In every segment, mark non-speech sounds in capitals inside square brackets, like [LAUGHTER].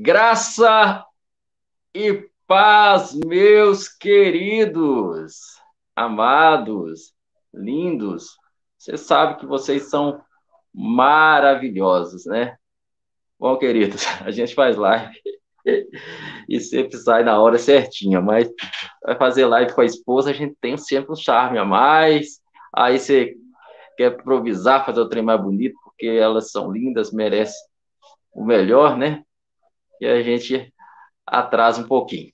Graça e paz, meus queridos, amados, lindos. Você sabe que vocês são maravilhosos, né? Bom, queridos, [LAUGHS] a gente faz live [LAUGHS] e sempre sai na hora certinha, mas vai fazer live com a esposa, a gente tem sempre um charme a mais. Aí você quer improvisar, fazer o trem mais bonito, porque elas são lindas, merecem o melhor, né? E a gente atrasa um pouquinho.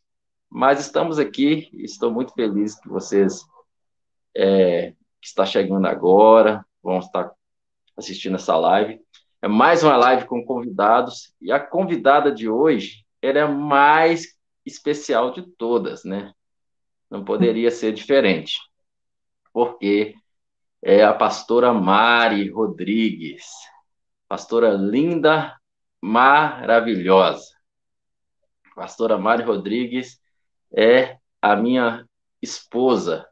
Mas estamos aqui, estou muito feliz que vocês é, que está chegando agora vão estar assistindo essa live. É mais uma live com convidados, e a convidada de hoje ela é a mais especial de todas, né? Não poderia ser diferente, porque é a pastora Mari Rodrigues, pastora linda, maravilhosa. Pastora Mari Rodrigues é a minha esposa.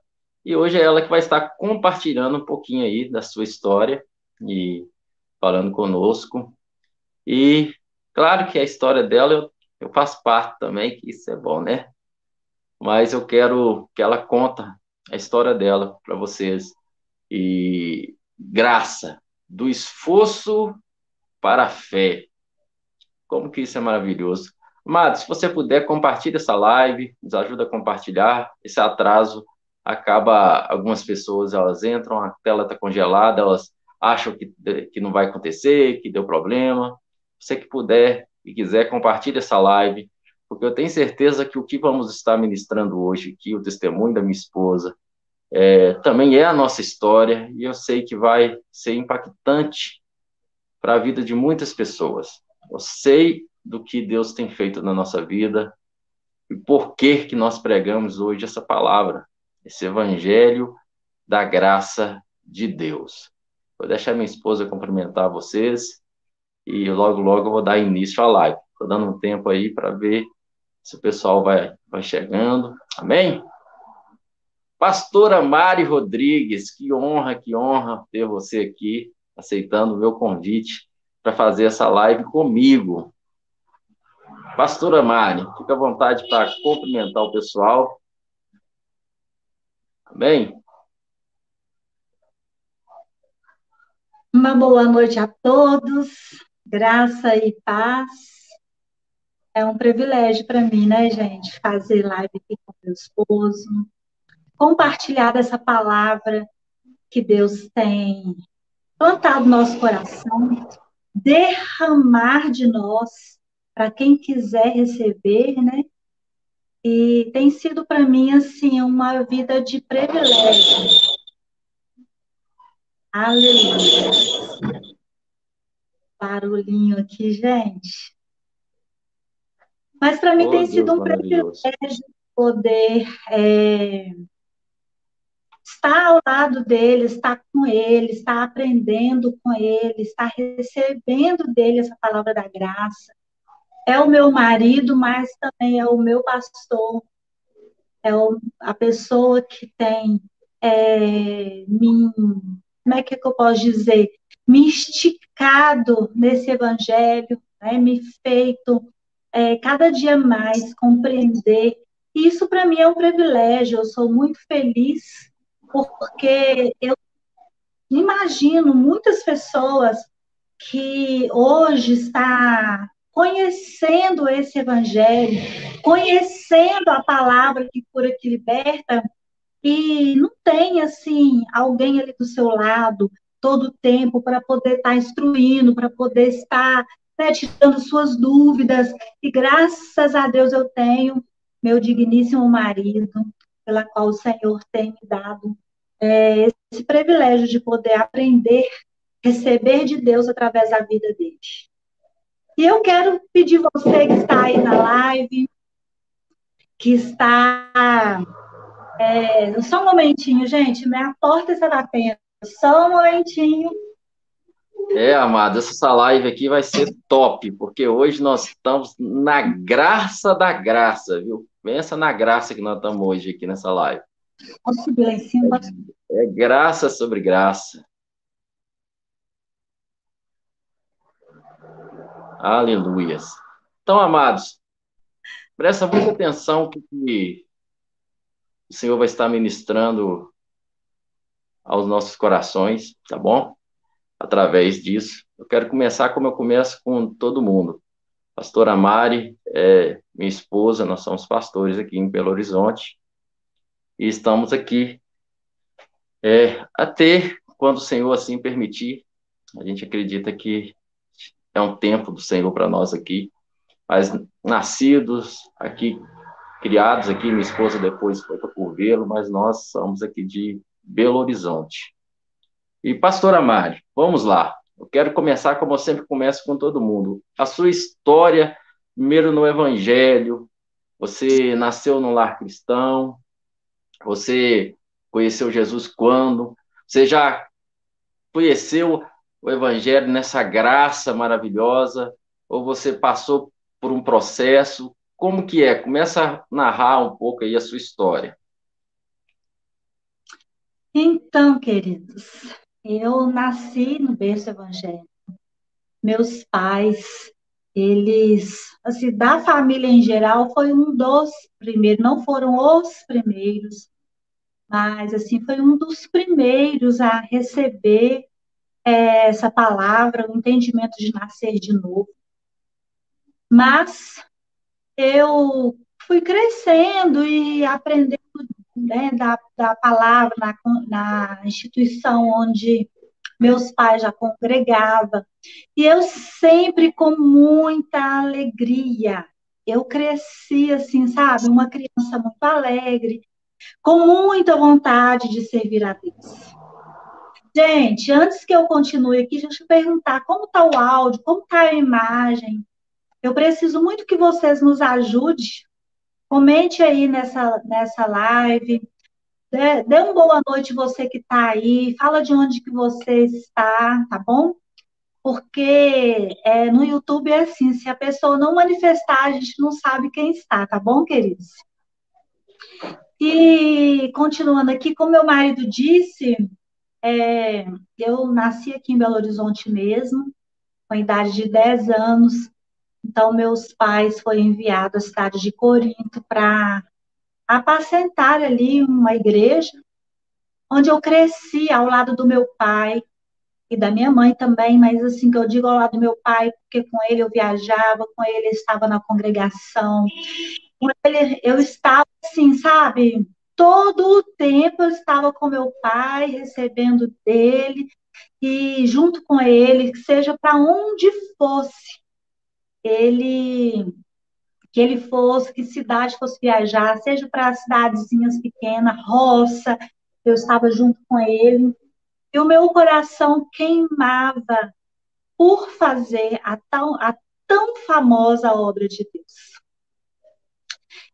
E hoje é ela que vai estar compartilhando um pouquinho aí da sua história e falando conosco. E claro que a história dela eu, eu faço parte também, que isso é bom, né? Mas eu quero que ela conta a história dela para vocês. E graça do esforço para a fé. Como que isso é maravilhoso. Amado, se você puder, compartilhe essa live, nos ajuda a compartilhar. Esse atraso acaba, algumas pessoas, elas entram, a tela está congelada, elas acham que, que não vai acontecer, que deu problema. Você que puder e quiser, compartilhe essa live, porque eu tenho certeza que o que vamos estar ministrando hoje aqui, o testemunho da minha esposa, é, também é a nossa história, e eu sei que vai ser impactante para a vida de muitas pessoas. Eu sei do que Deus tem feito na nossa vida e por que que nós pregamos hoje essa palavra, esse evangelho da graça de Deus. Vou deixar minha esposa cumprimentar vocês e logo logo eu vou dar início à live. Estou dando um tempo aí para ver se o pessoal vai, vai chegando. Amém? Pastora Mari Rodrigues, que honra, que honra ter você aqui, aceitando o meu convite para fazer essa live comigo. Pastora Mari, fica à vontade para cumprimentar o pessoal. Amém? Uma boa noite a todos, graça e paz. É um privilégio para mim, né, gente, fazer live aqui com meu esposo, compartilhar essa palavra que Deus tem plantado no nosso coração, derramar de nós para quem quiser receber, né? E tem sido para mim assim uma vida de privilégio. Aleluia. Barulhinho aqui, gente. Mas para mim oh, tem Deus sido um privilégio poder é, estar ao lado dele, estar com ele, estar aprendendo com ele, estar recebendo dele essa palavra da graça é o meu marido, mas também é o meu pastor, é o, a pessoa que tem é, me, como é que, eu posso dizer, me esticado nesse evangelho, né, me feito é, cada dia mais compreender. Isso para mim é um privilégio, eu sou muito feliz, porque eu imagino muitas pessoas que hoje está conhecendo esse evangelho, conhecendo a palavra que cura, que liberta, e não tem assim alguém ali do seu lado todo o tempo para poder estar tá instruindo, para poder estar né, tirando suas dúvidas. E graças a Deus eu tenho meu digníssimo marido, pela qual o Senhor tem me dado é, esse privilégio de poder aprender, receber de Deus através da vida dele. E eu quero pedir você que está aí na live, que está. É, só um momentinho, gente, minha porta está batendo. Só um momentinho. É, amado, essa live aqui vai ser top, porque hoje nós estamos na graça da graça, viu? Pensa na graça que nós estamos hoje aqui nessa live. Posso subir lá em cima? É, é graça sobre graça. Aleluias. Então, amados, presta muita atenção que o Senhor vai estar ministrando aos nossos corações, tá bom? Através disso. Eu quero começar como eu começo com todo mundo. Pastora Mari, é minha esposa, nós somos pastores aqui em Belo Horizonte e estamos aqui é, até quando o Senhor assim permitir. A gente acredita que é um tempo do Senhor para nós aqui, mas nascidos aqui, criados aqui, minha esposa depois foi para Curvelo, mas nós somos aqui de Belo Horizonte. E pastora Mari, vamos lá. Eu quero começar como eu sempre começo com todo mundo. A sua história, primeiro no Evangelho, você nasceu num lar cristão, você conheceu Jesus quando? Você já conheceu o Evangelho nessa graça maravilhosa? Ou você passou por um processo? Como que é? Começa a narrar um pouco aí a sua história. Então, queridos, eu nasci no berço evangélico. Meus pais, eles, assim, da família em geral, foi um dos primeiros, não foram os primeiros, mas assim foi um dos primeiros a receber é, essa palavra, o entendimento de nascer de novo. Mas eu fui crescendo e aprendendo né, da, da palavra na, na instituição onde meus pais já congregavam, e eu sempre com muita alegria. Eu cresci assim, sabe, uma criança muito alegre, com muita vontade de servir a Deus. Gente, antes que eu continue aqui, deixa eu perguntar como está o áudio, como está a imagem. Eu preciso muito que vocês nos ajudem. Comente aí nessa, nessa live. Dê, dê uma boa noite você que está aí. Fala de onde que você está, tá bom? Porque é, no YouTube é assim, se a pessoa não manifestar, a gente não sabe quem está, tá bom, queridos? E continuando aqui, como meu marido disse, é, eu nasci aqui em Belo Horizonte mesmo, com a idade de 10 anos. Então, meus pais foram enviados à cidade de Corinto para apacentar ali uma igreja, onde eu cresci ao lado do meu pai e da minha mãe também, mas assim que eu digo ao lado do meu pai, porque com ele eu viajava, com ele eu estava na congregação, ele, eu estava assim, sabe? Todo o tempo eu estava com meu pai, recebendo dele, e junto com ele, seja para onde fosse, ele que ele fosse, que cidade fosse viajar, seja para cidadezinhas pequenas, roça, eu estava junto com ele, e o meu coração queimava por fazer a tão, a tão famosa obra de Deus.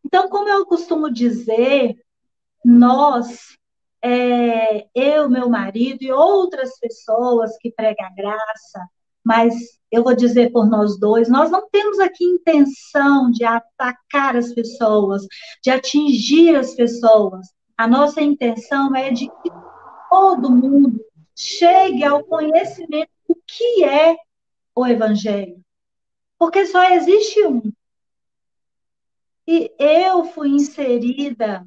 Então, como eu costumo dizer, nós, é, eu, meu marido e outras pessoas que pregam a graça, mas eu vou dizer por nós dois, nós não temos aqui intenção de atacar as pessoas, de atingir as pessoas. A nossa intenção é de que todo mundo chegue ao conhecimento do que é o Evangelho. Porque só existe um. E eu fui inserida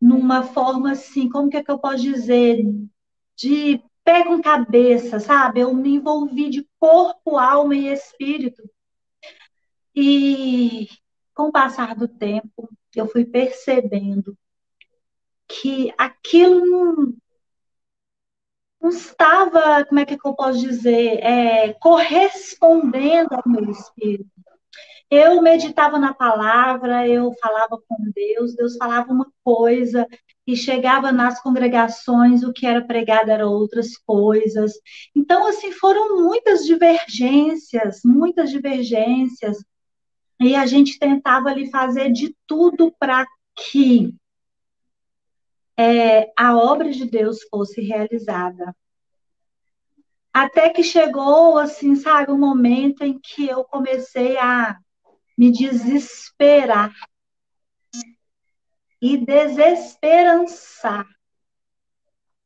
numa forma assim, como que, é que eu posso dizer? De pé com cabeça, sabe? Eu me envolvi de corpo, alma e espírito. E com o passar do tempo, eu fui percebendo que aquilo não, não estava, como é que eu posso dizer, é, correspondendo ao meu espírito. Eu meditava na palavra, eu falava com Deus, Deus falava uma coisa, e chegava nas congregações, o que era pregado era outras coisas. Então, assim, foram muitas divergências, muitas divergências, e a gente tentava ali fazer de tudo para que é, a obra de Deus fosse realizada. Até que chegou, assim, sabe, um momento em que eu comecei a me desesperar e desesperançar.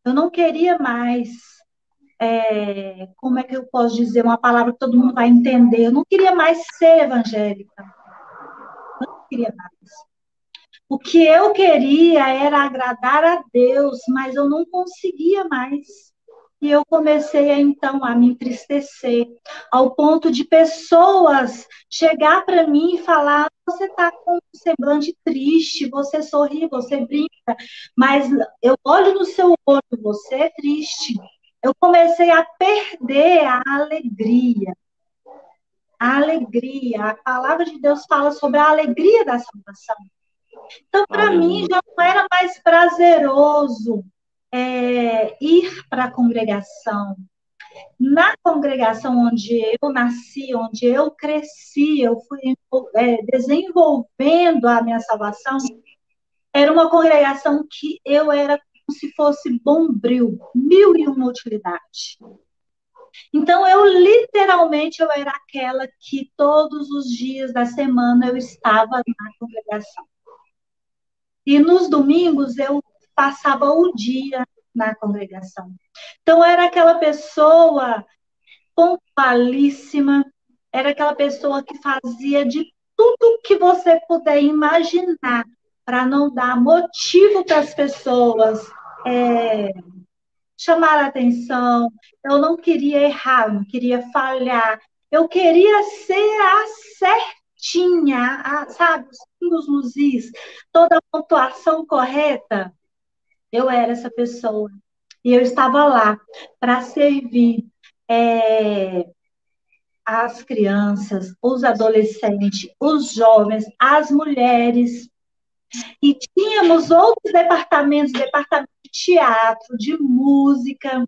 Eu não queria mais é, como é que eu posso dizer uma palavra que todo mundo vai entender? Eu não queria mais ser evangélica. Não queria mais. O que eu queria era agradar a Deus, mas eu não conseguia mais. E eu comecei então a me entristecer, ao ponto de pessoas chegar para mim e falar: você está com um semblante triste, você sorri, você brinca, mas eu olho no seu olho, você é triste. Eu comecei a perder a alegria. A alegria, a palavra de Deus fala sobre a alegria da salvação. Então, para mim, já não era mais prazeroso é, ir para a congregação. Na congregação onde eu nasci, onde eu cresci, eu fui é, desenvolvendo a minha salvação, era uma congregação que eu era como se fosse bombril, mil e uma utilidade. Então, eu literalmente eu era aquela que todos os dias da semana eu estava na congregação. E nos domingos eu passava o dia na congregação. Então, era aquela pessoa pontualíssima, era aquela pessoa que fazia de tudo que você puder imaginar para não dar motivo para as pessoas é, chamar a atenção. Eu não queria errar, não queria falhar. Eu queria ser a certinha, a, sabe, os pingos nos is, toda a pontuação correta. Eu era essa pessoa. E eu estava lá para servir é, as crianças, os adolescentes, os jovens, as mulheres. E tínhamos outros departamentos, departamento de teatro, de música.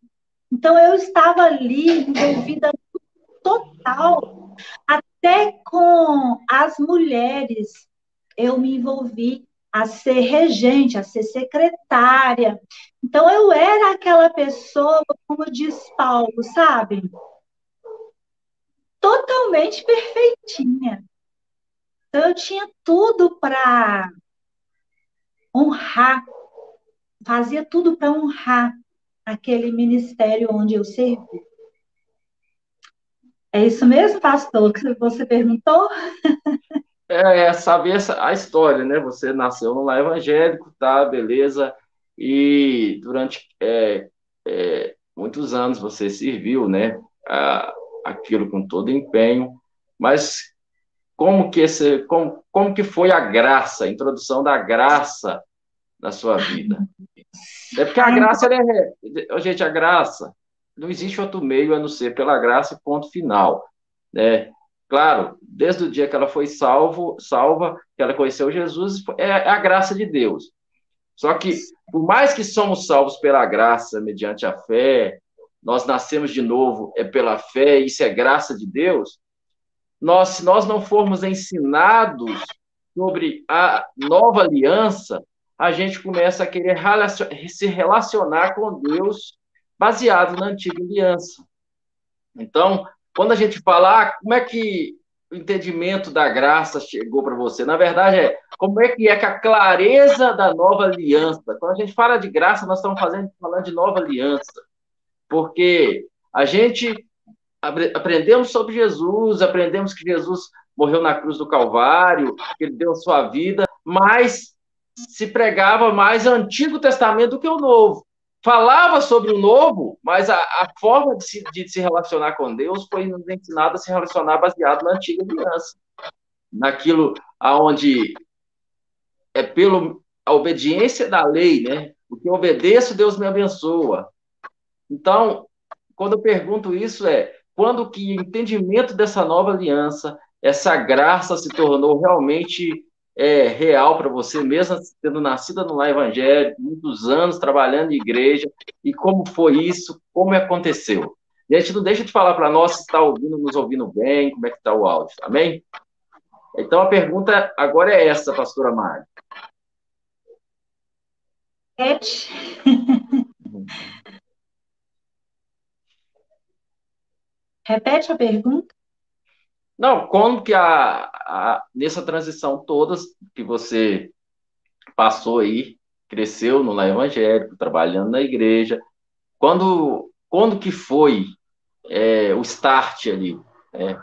Então eu estava ali envolvida total, até com as mulheres eu me envolvi a ser regente, a ser secretária. Então, eu era aquela pessoa, como diz Paulo, sabe? Totalmente perfeitinha. Então, eu tinha tudo para honrar, fazia tudo para honrar aquele ministério onde eu servi. É isso mesmo, pastor, que você perguntou? [LAUGHS] é, é saber a história, né? Você nasceu no lar evangélico, tá, beleza, e durante é, é, muitos anos você serviu, né, a, aquilo com todo empenho, mas como que esse, como, como que foi a graça, a introdução da graça na sua vida? É porque a graça, é, gente, a graça, não existe outro meio a não ser pela graça, ponto final, né? Claro, desde o dia que ela foi salvo, salva, que ela conheceu Jesus, é a graça de Deus. Só que, por mais que somos salvos pela graça, mediante a fé, nós nascemos de novo é pela fé, isso é graça de Deus. Nós, se nós não formos ensinados sobre a nova aliança, a gente começa a querer se relacionar com Deus baseado na antiga aliança. Então, quando a gente fala, ah, como é que o entendimento da graça chegou para você? Na verdade, é como é que é que a clareza da nova aliança. Quando a gente fala de graça, nós estamos fazendo, falando de nova aliança. Porque a gente aprendemos sobre Jesus, aprendemos que Jesus morreu na cruz do Calvário, que ele deu a sua vida, mas se pregava mais o Antigo Testamento do que o Novo falava sobre o novo, mas a, a forma de se, de se, relacionar com Deus foi nos ensinada a se relacionar baseado na antiga aliança, naquilo aonde é pelo a obediência da lei, né? O que eu obedeço, Deus me abençoa. Então, quando eu pergunto isso é quando que o entendimento dessa nova aliança, essa graça se tornou realmente é, real para você, mesmo tendo nascido no lar evangélico, muitos anos trabalhando em igreja, e como foi isso, como aconteceu. E a gente não deixa de falar para nós se está ouvindo, nos ouvindo bem, como é que está o áudio, amém? Então a pergunta agora é essa, pastora Mari. Repete. Repete a pergunta. Não, como que a, a, nessa transição toda que você passou aí, cresceu no lar evangélico, trabalhando na igreja, quando quando que foi é, o start ali, é,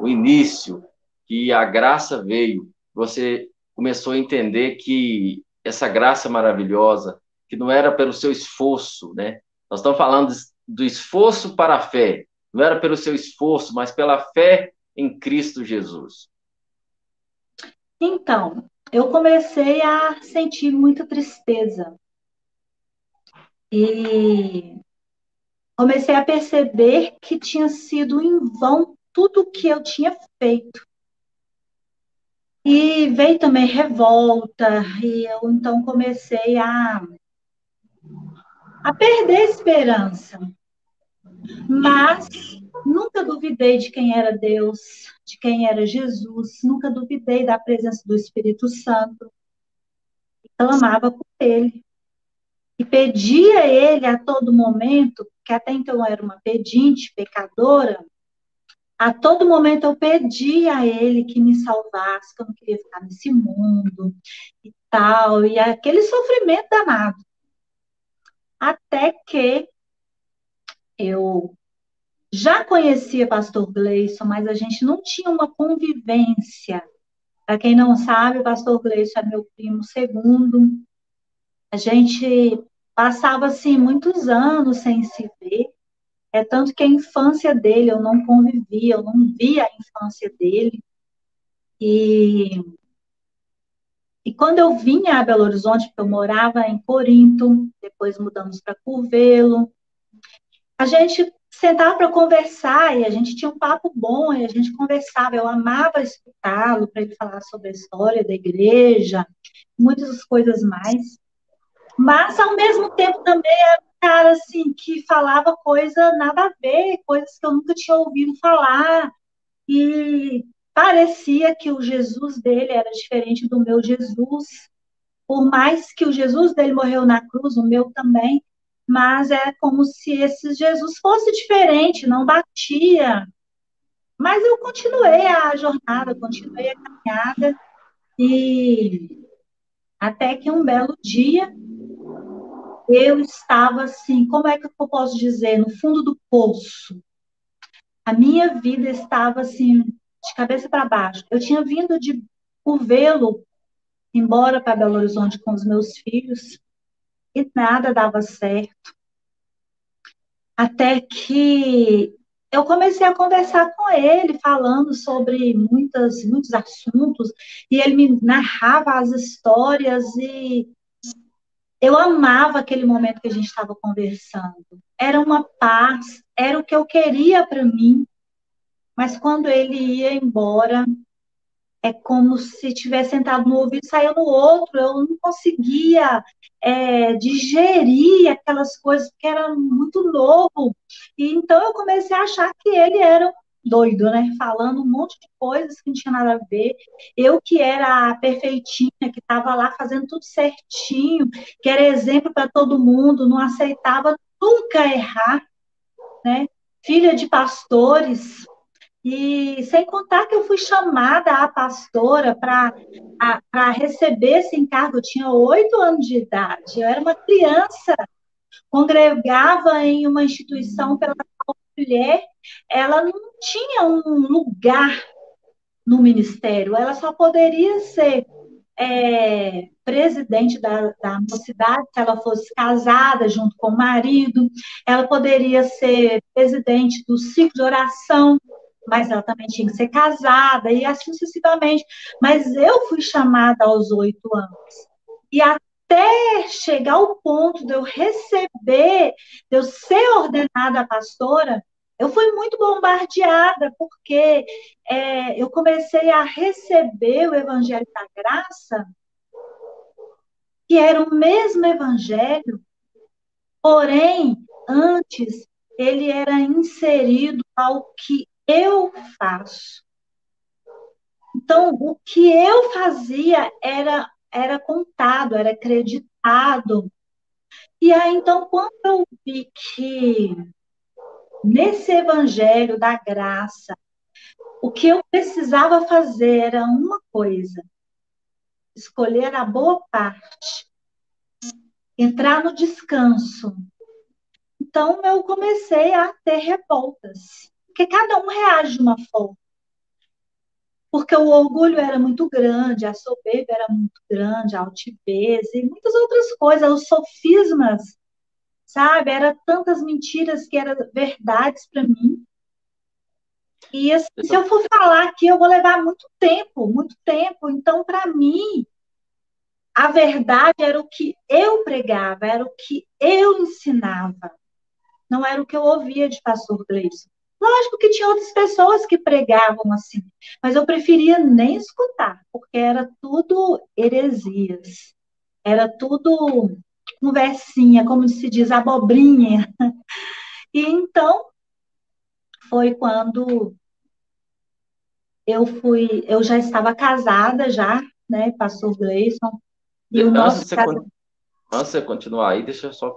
o início, que a graça veio, você começou a entender que essa graça maravilhosa, que não era pelo seu esforço, né? Nós estamos falando do esforço para a fé, não era pelo seu esforço, mas pela fé em Cristo Jesus. Então, eu comecei a sentir muita tristeza. E comecei a perceber que tinha sido em vão tudo o que eu tinha feito. E veio também revolta, e eu então comecei a, a perder a esperança. Mas nunca duvidei de quem era Deus, de quem era Jesus, nunca duvidei da presença do Espírito Santo. Clamava por ele. E pedia a ele a todo momento, que até então eu era uma pedinte, pecadora, a todo momento eu pedi a ele que me salvasse, que eu não queria ficar nesse mundo e tal, e aquele sofrimento danado. Até que eu já conhecia pastor Gleison, mas a gente não tinha uma convivência. Para quem não sabe, o pastor Gleison é meu primo segundo. A gente passava assim muitos anos sem se ver. É tanto que a infância dele eu não convivia, eu não via a infância dele. E, e quando eu vinha a Belo Horizonte, porque eu morava em Corinto, depois mudamos para Curvelo, a gente sentava para conversar e a gente tinha um papo bom e a gente conversava. Eu amava escutá-lo para ele falar sobre a história da igreja, muitas coisas mais. Mas, ao mesmo tempo, também era cara assim que falava coisa nada a ver, coisas que eu nunca tinha ouvido falar. E parecia que o Jesus dele era diferente do meu Jesus. Por mais que o Jesus dele morreu na cruz, o meu também, mas é como se esse Jesus fosse diferente, não batia. Mas eu continuei a jornada, continuei a caminhada e até que um belo dia eu estava assim, como é que eu posso dizer, no fundo do poço. A minha vida estava assim, de cabeça para baixo. Eu tinha vindo de Curvelo embora para Belo Horizonte com os meus filhos e nada dava certo. Até que eu comecei a conversar com ele, falando sobre muitas, muitos assuntos, e ele me narrava as histórias e eu amava aquele momento que a gente estava conversando. Era uma paz, era o que eu queria para mim. Mas quando ele ia embora, é como se tivesse sentado no ouvido e saiu no outro. Eu não conseguia é, digerir aquelas coisas, porque era muito novo. E então eu comecei a achar que ele era doido, né? Falando um monte de coisas que não tinha nada a ver. Eu que era a perfeitinha, que estava lá fazendo tudo certinho, que era exemplo para todo mundo, não aceitava nunca errar, né? Filha de pastores. E sem contar que eu fui chamada a pastora para receber esse encargo. Eu tinha oito anos de idade, eu era uma criança, congregava em uma instituição pela mulher, ela não tinha um lugar no ministério, ela só poderia ser é, presidente da, da mocidade se ela fosse casada junto com o marido, ela poderia ser presidente do ciclo de oração, mas ela também tinha que ser casada, e assim sucessivamente. Mas eu fui chamada aos oito anos. E até chegar ao ponto de eu receber, de eu ser ordenada pastora, eu fui muito bombardeada, porque é, eu comecei a receber o Evangelho da Graça, que era o mesmo Evangelho, porém, antes, ele era inserido ao que eu faço. Então, o que eu fazia era, era contado, era acreditado. E aí, então, quando eu vi que nesse evangelho da graça, o que eu precisava fazer era uma coisa: escolher a boa parte, entrar no descanso. então eu comecei a ter revoltas, porque cada um reage de uma forma. Porque o orgulho era muito grande, a soberba era muito grande, a altivez e muitas outras coisas, os sofismas, sabe? Era tantas mentiras que eram verdades para mim. E assim, se eu for falar aqui, eu vou levar muito tempo, muito tempo. Então, para mim, a verdade era o que eu pregava, era o que eu ensinava. Não era o que eu ouvia de pastor Gleison. Lógico que tinha outras pessoas que pregavam assim, mas eu preferia nem escutar, porque era tudo heresias. Era tudo conversinha, como se diz, abobrinha. [LAUGHS] E então foi quando eu fui, eu já estava casada já, né, pastor Gleison, e o nosso você, antes de você continuar aí, deixa eu só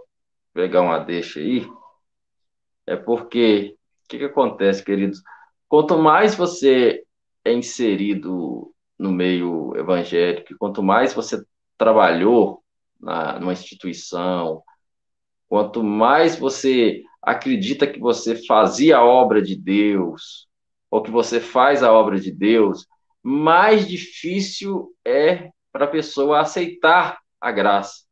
pegar uma deixa aí. É porque, que, que acontece, queridos? Quanto mais você é inserido no meio evangélico, quanto mais você trabalhou na, numa instituição, quanto mais você acredita que você fazia a obra de Deus, ou que você faz a obra de Deus, mais difícil é para a pessoa aceitar a graça.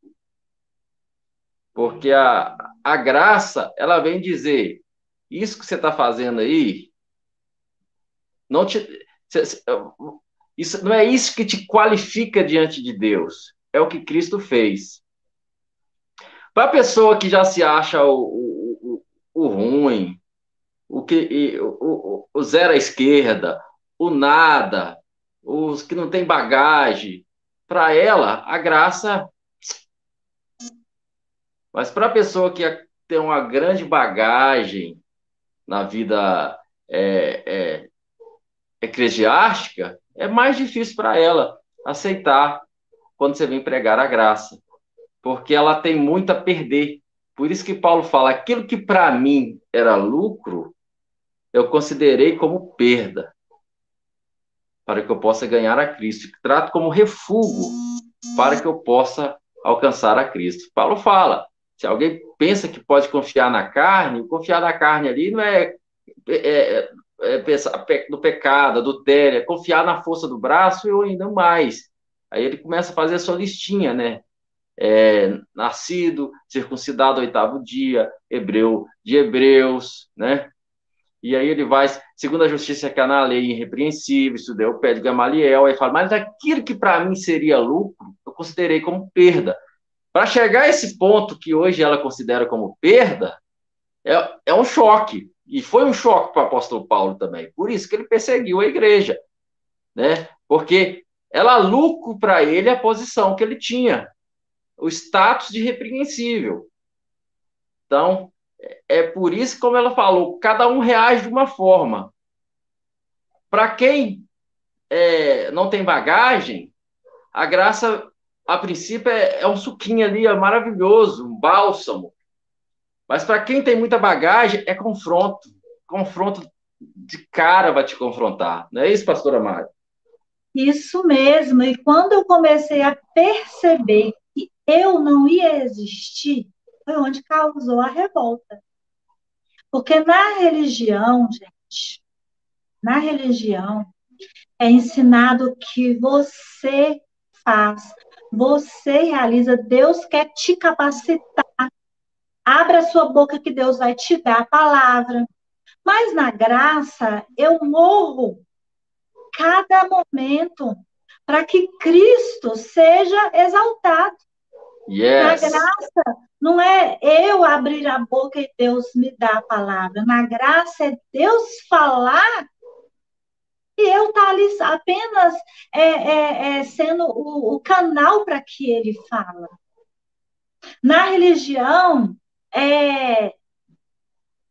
Porque a, a graça, ela vem dizer: isso que você está fazendo aí, não te, isso, não é isso que te qualifica diante de Deus, é o que Cristo fez. Para a pessoa que já se acha o, o, o, ruim, o que o, o, zero à esquerda, o nada, os que não tem bagagem, para ela, a graça. Mas para a pessoa que tem uma grande bagagem na vida é, é, eclesiástica, é mais difícil para ela aceitar quando você vem pregar a graça, porque ela tem muito a perder. Por isso que Paulo fala: aquilo que para mim era lucro, eu considerei como perda para que eu possa ganhar a Cristo. Trato como refúgio para que eu possa alcançar a Cristo. Paulo fala: se alguém pensa que pode confiar na carne, confiar na carne ali não é, é, é, é pensar no pecado, adultério, é confiar na força do braço e ainda mais. Aí ele começa a fazer a sua listinha, né? É, nascido, circuncidado oitavo dia, hebreu de hebreus, né? E aí ele vai, segundo a justiça que é na lei irrepreensível, estudei o pé de Gamaliel, aí fala, mas aquilo que para mim seria lucro, eu considerei como perda. Para chegar a esse ponto que hoje ela considera como perda, é, é um choque. E foi um choque para o apóstolo Paulo também. Por isso que ele perseguiu a igreja. Né? Porque ela lucro para ele a posição que ele tinha, o status de repreensível. Então, é por isso, como ela falou, cada um reage de uma forma. Para quem é, não tem bagagem, a graça, a princípio, é, é um suquinho ali, é maravilhoso, um bálsamo. Mas para quem tem muita bagagem, é confronto. Confronto de cara vai te confrontar. Não é isso, pastora Mari? Isso mesmo. E quando eu comecei a perceber que eu não ia existir, foi onde causou a revolta. Porque na religião, gente, na religião, é ensinado que você faz, você realiza, Deus quer te capacitar. Abra sua boca que Deus vai te dar a palavra. Mas na graça, eu morro cada momento para que Cristo seja exaltado. Yes. Na graça, não é eu abrir a boca e Deus me dá a palavra. Na graça é Deus falar e eu estar tá ali apenas é, é, é, sendo o, o canal para que ele fala. Na religião, é,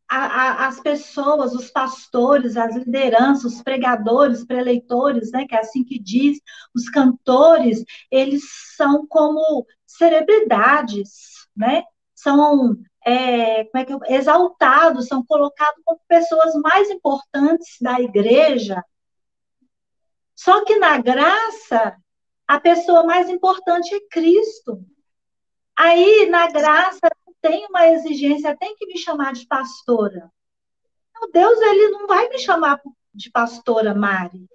a, a, as pessoas, os pastores, as lideranças, os pregadores, preleitores, né, que é assim que diz, os cantores, eles são como celebridades, né? São é, como é que eu, exaltados, são colocados como pessoas mais importantes da igreja. Só que na graça, a pessoa mais importante é Cristo. Aí, na graça, tem uma exigência, tem que me chamar de pastora. Deus, ele não vai me chamar de pastora Mari.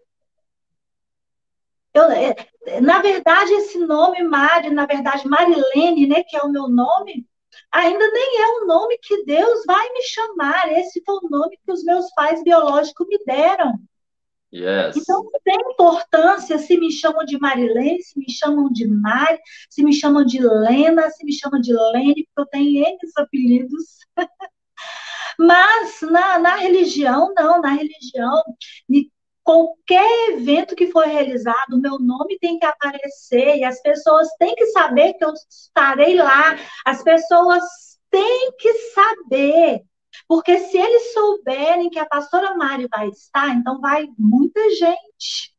Eu, é, na verdade, esse nome Mari, na verdade, Marilene, né, que é o meu nome, ainda nem é o nome que Deus vai me chamar. Esse foi o nome que os meus pais biológicos me deram. Yes. Então, não tem importância se me chamam de Marilene, se me chamam de Mari, se me chamam de Lena, se me chamam de Lene, porque eu tenho N apelidos. [LAUGHS] Mas na, na religião, não, na religião, qualquer evento que for realizado, o meu nome tem que aparecer e as pessoas têm que saber que eu estarei lá. As pessoas têm que saber. Porque se eles souberem que a pastora Mari vai estar, então vai muita gente.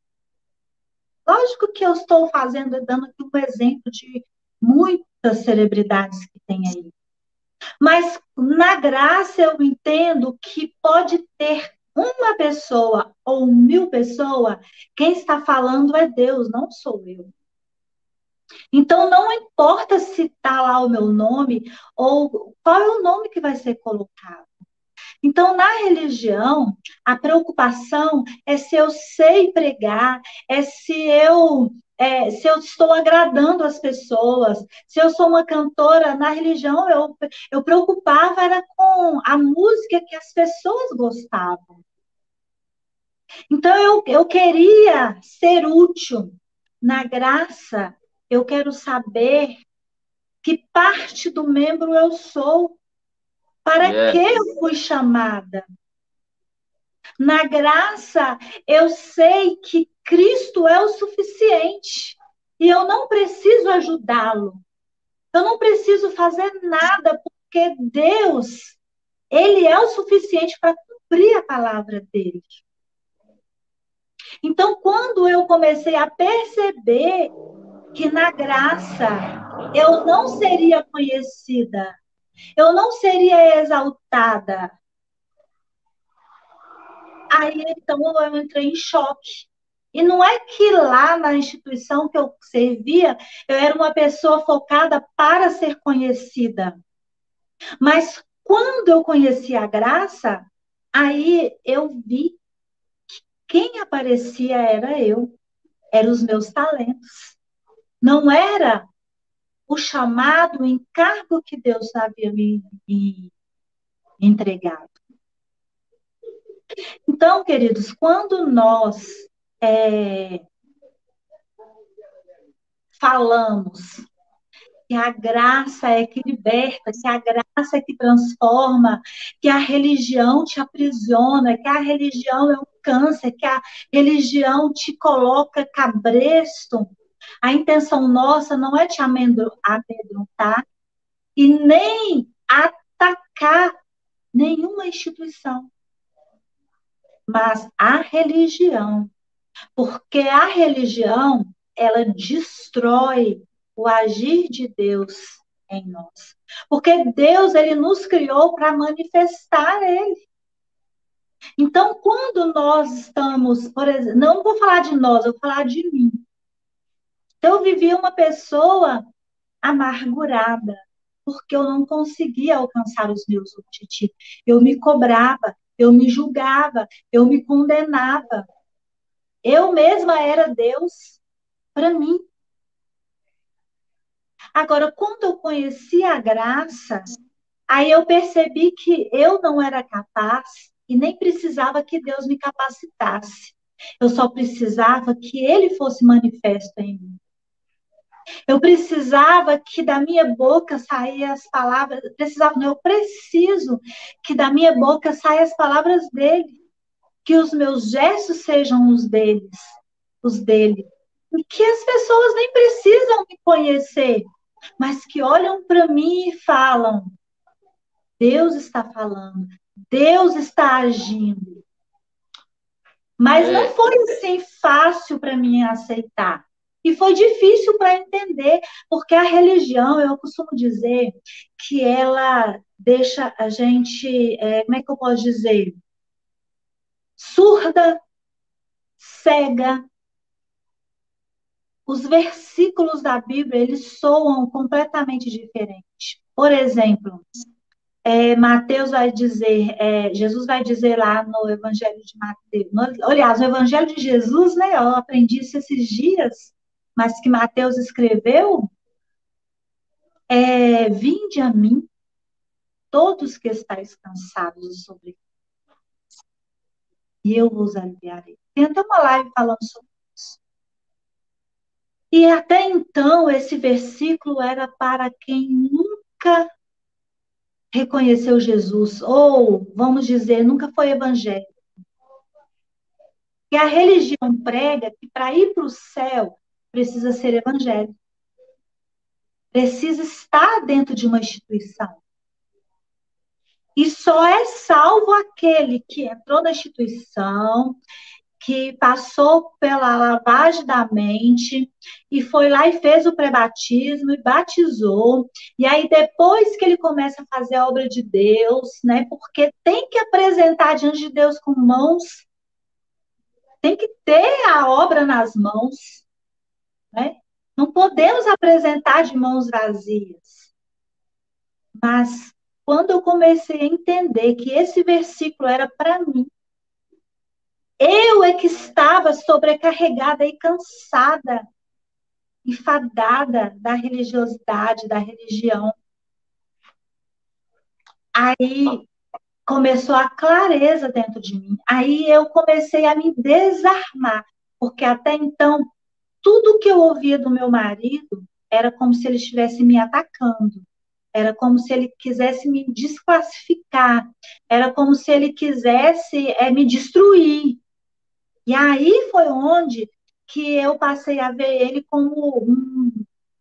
Lógico que eu estou fazendo, dando aqui um exemplo de muitas celebridades que tem aí. Mas na graça eu entendo que pode ter uma pessoa ou mil pessoas, quem está falando é Deus, não sou eu. Então, não importa se está lá o meu nome ou qual é o nome que vai ser colocado. Então, na religião, a preocupação é se eu sei pregar, é se eu é, se eu estou agradando as pessoas, se eu sou uma cantora na religião, eu, eu preocupava era com a música que as pessoas gostavam. Então eu, eu queria ser útil na graça, eu quero saber que parte do membro eu sou, para yes. que eu fui chamada. Na graça, eu sei que Cristo é o suficiente e eu não preciso ajudá-lo. Eu não preciso fazer nada porque Deus, ele é o suficiente para cumprir a palavra dele. Então, quando eu comecei a perceber que na graça eu não seria conhecida, eu não seria exaltada, Aí então eu entrei em choque. E não é que lá na instituição que eu servia, eu era uma pessoa focada para ser conhecida. Mas quando eu conheci a graça, aí eu vi que quem aparecia era eu, eram os meus talentos. Não era o chamado, o encargo que Deus havia me, me entregado. Então, queridos, quando nós é, falamos que a graça é que liberta, que a graça é que transforma, que a religião te aprisiona, que a religião é um câncer, que a religião te coloca cabresto. A intenção nossa não é te amedrontar e nem atacar nenhuma instituição mas a religião. Porque a religião, ela destrói o agir de Deus em nós. Porque Deus, ele nos criou para manifestar ele. Então, quando nós estamos, por exemplo, não vou falar de nós, eu vou falar de mim. Então, eu vivia uma pessoa amargurada, porque eu não conseguia alcançar os meus objetivos. Eu me cobrava, eu me julgava, eu me condenava. Eu mesma era Deus para mim. Agora, quando eu conheci a graça, aí eu percebi que eu não era capaz e nem precisava que Deus me capacitasse. Eu só precisava que Ele fosse manifesto em mim. Eu precisava que da minha boca saíssem as palavras, precisava, não, eu preciso que da minha boca saiam as palavras dele, que os meus gestos sejam os deles, os dele. E que as pessoas nem precisam me conhecer, mas que olham para mim e falam: Deus está falando, Deus está agindo. Mas não é. foi assim fácil para mim aceitar. E foi difícil para entender, porque a religião, eu costumo dizer que ela deixa a gente, é, como é que eu posso dizer? Surda, cega. Os versículos da Bíblia, eles soam completamente diferentes. Por exemplo, é, Mateus vai dizer, é, Jesus vai dizer lá no Evangelho de Mateus, no, aliás, o Evangelho de Jesus, né, eu aprendi isso esses dias, mas que Mateus escreveu, é, vinde a mim, todos que estáis cansados e sobre e eu vos aliviarei. Tem até uma live falando sobre isso. E até então, esse versículo era para quem nunca reconheceu Jesus, ou, vamos dizer, nunca foi evangélico. E a religião prega que para ir para o céu precisa ser evangélico. Precisa estar dentro de uma instituição. E só é salvo aquele que entrou na instituição, que passou pela lavagem da mente e foi lá e fez o pré-batismo e batizou. E aí depois que ele começa a fazer a obra de Deus, né? Porque tem que apresentar diante de Deus com mãos tem que ter a obra nas mãos, né? Não podemos apresentar de mãos vazias. Mas quando eu comecei a entender que esse versículo era para mim, eu é que estava sobrecarregada e cansada, enfadada da religiosidade, da religião. Aí começou a clareza dentro de mim. Aí eu comecei a me desarmar, porque até então tudo que eu ouvia do meu marido era como se ele estivesse me atacando. Era como se ele quisesse me desclassificar. Era como se ele quisesse é, me destruir. E aí foi onde que eu passei a ver ele como um,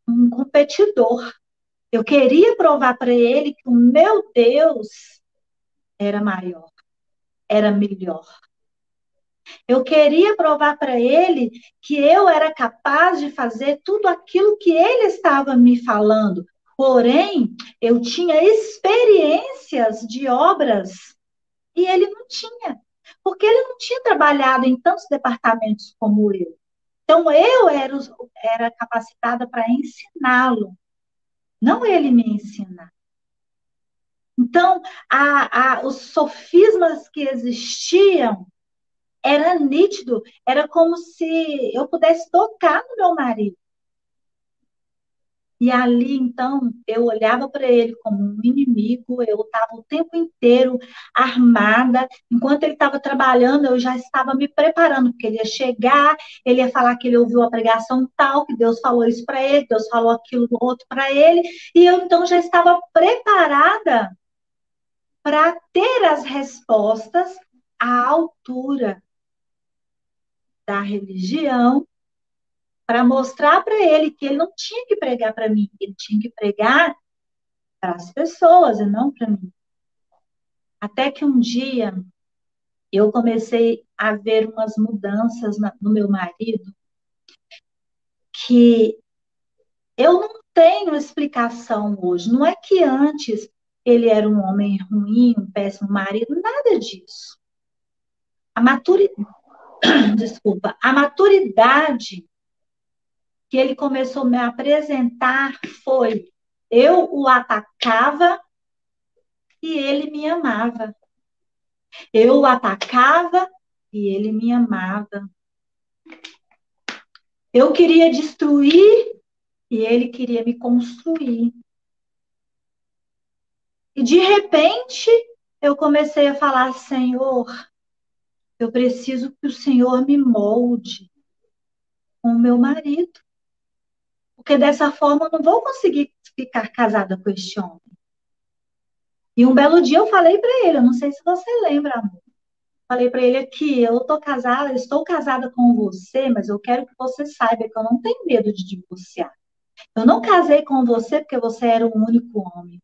um competidor. Eu queria provar para ele que o meu Deus era maior, era melhor. Eu queria provar para ele que eu era capaz de fazer tudo aquilo que ele estava me falando, Porém, eu tinha experiências de obras e ele não tinha, porque ele não tinha trabalhado em tantos departamentos como eu. Então, eu era, era capacitada para ensiná-lo, não ele me ensinar. Então, a, a, os sofismas que existiam era nítido, era como se eu pudesse tocar no meu marido. E ali, então, eu olhava para ele como um inimigo, eu estava o tempo inteiro armada. Enquanto ele estava trabalhando, eu já estava me preparando, porque ele ia chegar, ele ia falar que ele ouviu a pregação tal, que Deus falou isso para ele, Deus falou aquilo outro para ele, e eu então já estava preparada para ter as respostas à altura da religião para mostrar para ele que ele não tinha que pregar para mim, ele tinha que pregar para as pessoas e não para mim. Até que um dia eu comecei a ver umas mudanças no meu marido que eu não tenho explicação hoje. Não é que antes ele era um homem ruim, um péssimo marido, nada disso. A maturidade, [COUGHS] desculpa, a maturidade que ele começou a me apresentar foi: eu o atacava e ele me amava. Eu o atacava e ele me amava. Eu queria destruir e ele queria me construir. E de repente eu comecei a falar: Senhor, eu preciso que o Senhor me molde com o meu marido porque dessa forma eu não vou conseguir ficar casada com este homem. E um belo dia eu falei para ele, eu não sei se você lembra, amor. Falei para ele aqui, eu tô casada, estou casada com você, mas eu quero que você saiba que eu não tenho medo de divorciar. Eu não casei com você porque você era o único homem.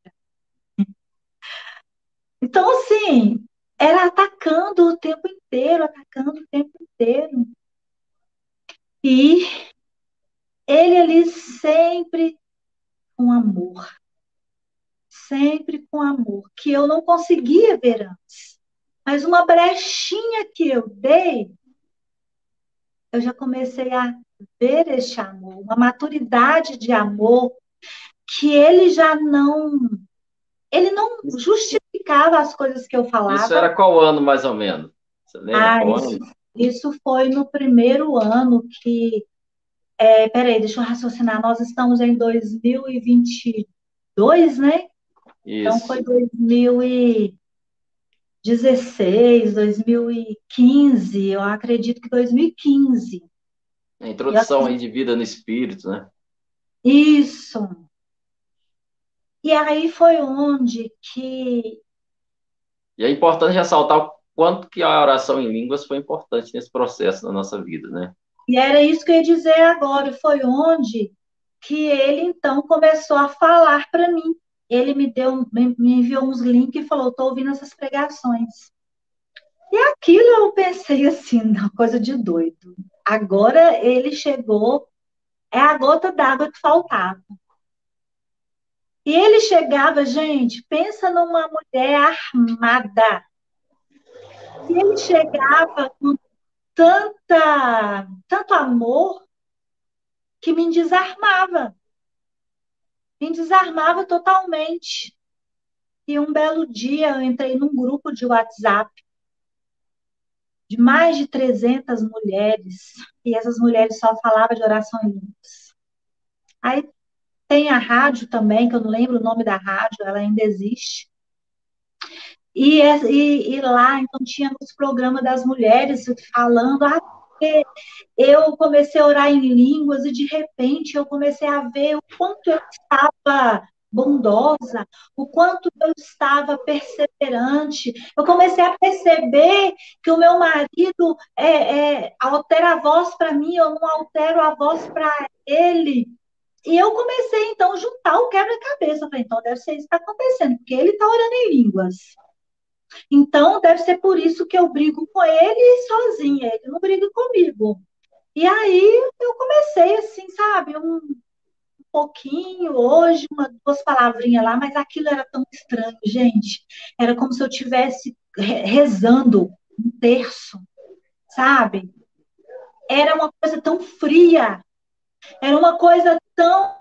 Então, assim, era atacando o tempo inteiro, atacando o tempo inteiro. E ele ali sempre com amor. Sempre com amor, que eu não conseguia ver antes. Mas uma brechinha que eu dei, eu já comecei a ver este amor, uma maturidade de amor que ele já não ele não justificava as coisas que eu falava. Isso era qual ano, mais ou menos? Você lembra ah, qual isso, ano? Isso foi no primeiro ano que. É, peraí, deixa eu raciocinar. Nós estamos em 2022, né? Isso. Então foi 2016, 2015, eu acredito que 2015. A introdução aí de vida no espírito, né? Isso. E aí foi onde que. E é importante ressaltar o quanto que a oração em línguas foi importante nesse processo da nossa vida, né? E era isso que eu ia dizer agora. Foi onde que ele então começou a falar para mim. Ele me deu, me enviou uns links e falou: "Estou ouvindo essas pregações". E aquilo eu pensei assim, [LAUGHS] uma coisa de doido. Agora ele chegou, é a gota d'água que faltava. E ele chegava, gente, pensa numa mulher armada. E ele chegava com tanta, tanto amor que me desarmava. Me desarmava totalmente. E um belo dia eu entrei num grupo de WhatsApp de mais de 300 mulheres, e essas mulheres só falavam de oração em línguas. Aí tem a rádio também, que eu não lembro o nome da rádio, ela ainda existe. E, e, e lá, então, tinha os programas das mulheres falando, ah, eu comecei a orar em línguas e de repente eu comecei a ver o quanto eu estava bondosa, o quanto eu estava perseverante. Eu comecei a perceber que o meu marido é, é, altera a voz para mim, eu não altero a voz para ele. E eu comecei, então, a juntar o quebra-cabeça. Falei, então deve ser isso que está acontecendo, porque ele está orando em línguas. Então, deve ser por isso que eu brigo com ele sozinha, ele não briga comigo. E aí, eu comecei assim, sabe, um, pouquinho, hoje, uma, duas palavrinhas lá, mas aquilo era tão estranho, gente. Era como se eu estivesse rezando um terço, sabe? Era uma coisa tão fria, era uma coisa tão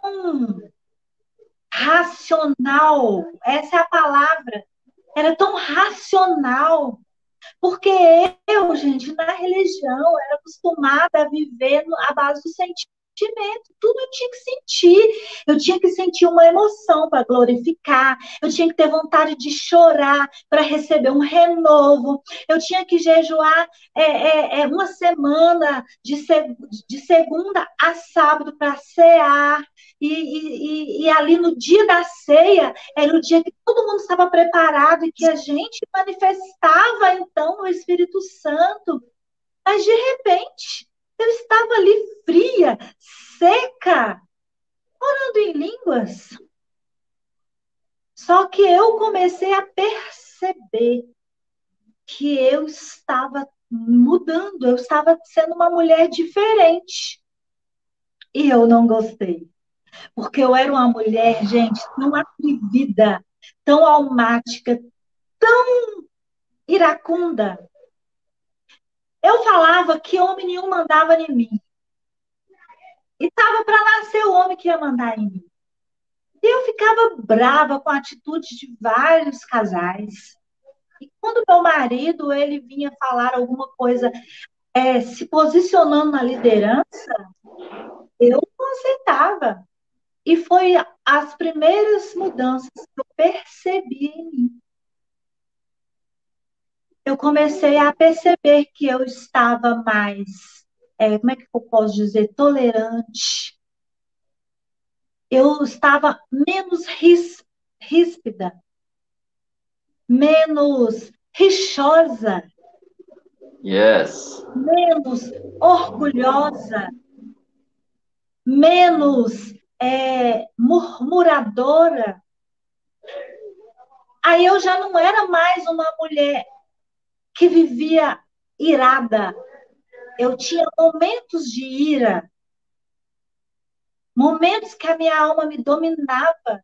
racional, essa é a palavra. Era tão racional. Porque eu, gente, na religião, era acostumada a viver à base do sentimento sentimento, tudo eu tinha que sentir. Eu tinha que sentir uma emoção para glorificar, eu tinha que ter vontade de chorar para receber um renovo, eu tinha que jejuar é, é, é uma semana de, seg de segunda a sábado para cear. E, e, e, ali no dia da ceia, era o dia que todo mundo estava preparado e que a gente manifestava então o Espírito Santo. Mas de repente, eu estava ali fria, seca, orando em línguas. Só que eu comecei a perceber que eu estava mudando, eu estava sendo uma mulher diferente. E eu não gostei. Porque eu era uma mulher, gente, tão atrevida, tão almática, tão iracunda, eu falava que homem nenhum mandava em mim. E estava para nascer o homem que ia mandar em mim. E eu ficava brava com a atitude de vários casais. E quando meu marido ele vinha falar alguma coisa, é, se posicionando na liderança, eu não aceitava. E foi as primeiras mudanças que eu percebi em mim eu comecei a perceber que eu estava mais, é, como é que eu posso dizer, tolerante. Eu estava menos ris, ríspida, menos rixosa. Yes. Menos orgulhosa, menos é, murmuradora. Aí eu já não era mais uma mulher que vivia irada. Eu tinha momentos de ira, momentos que a minha alma me dominava.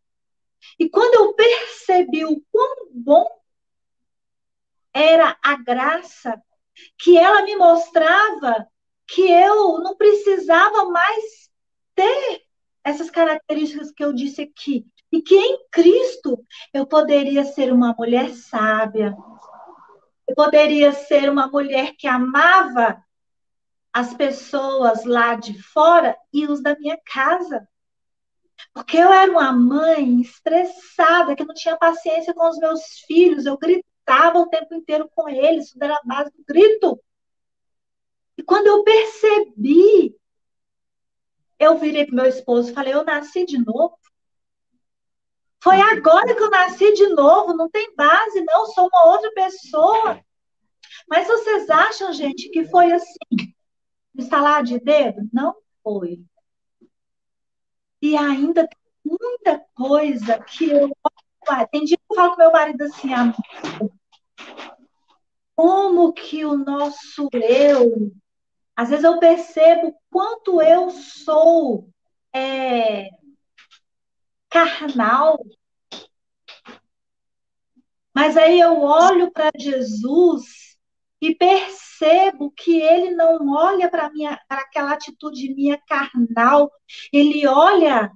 E quando eu percebi o quão bom era a graça que ela me mostrava, que eu não precisava mais ter essas características que eu disse aqui, e que em Cristo eu poderia ser uma mulher sábia, eu poderia ser uma mulher que amava as pessoas lá de fora e os da minha casa. Porque eu era uma mãe estressada, que não tinha paciência com os meus filhos, eu gritava o tempo inteiro com eles, isso era a base do grito. E quando eu percebi, eu virei para meu esposo e falei: Eu nasci de novo. Foi agora que eu nasci de novo, não tem base, não, sou uma outra pessoa. Mas vocês acham, gente, que foi assim? Instalar de dedo? Não foi. E ainda tem muita coisa que eu. Tem dia que eu falo com meu marido assim, amigo, como que o nosso eu. Às vezes eu percebo quanto eu sou é, carnal. Mas aí eu olho para Jesus e percebo que ele não olha para minha aquela atitude minha carnal, ele olha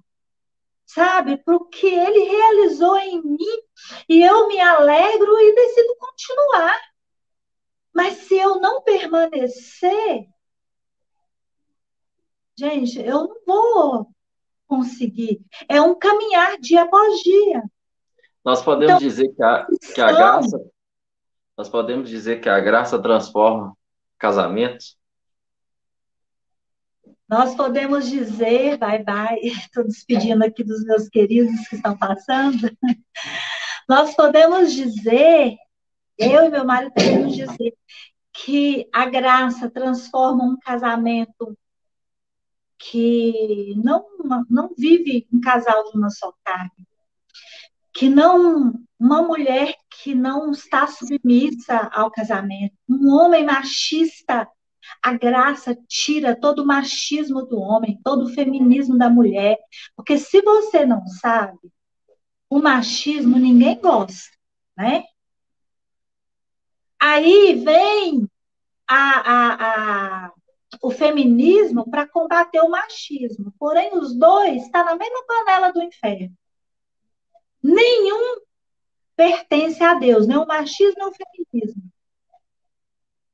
sabe, para o que ele realizou em mim, e eu me alegro e decido continuar. Mas se eu não permanecer, gente, eu não vou conseguir. É um caminhar dia após dia. Nós podemos então, dizer que a, que a graça, nós podemos dizer que a graça transforma casamentos? Nós podemos dizer, bye bye, [LAUGHS] estou despedindo aqui dos meus queridos que estão passando. [LAUGHS] Nós podemos dizer, eu e meu marido podemos dizer, que a graça transforma um casamento que não, não vive um casal de uma só carne, que não uma mulher que não está submissa ao casamento, um homem machista, a graça tira todo o machismo do homem, todo o feminismo da mulher, porque se você não sabe, o machismo ninguém gosta, né? Aí vem a, a, a o feminismo para combater o machismo. Porém, os dois estão tá na mesma panela do inferno. Nenhum pertence a Deus, nem o machismo nem o feminismo.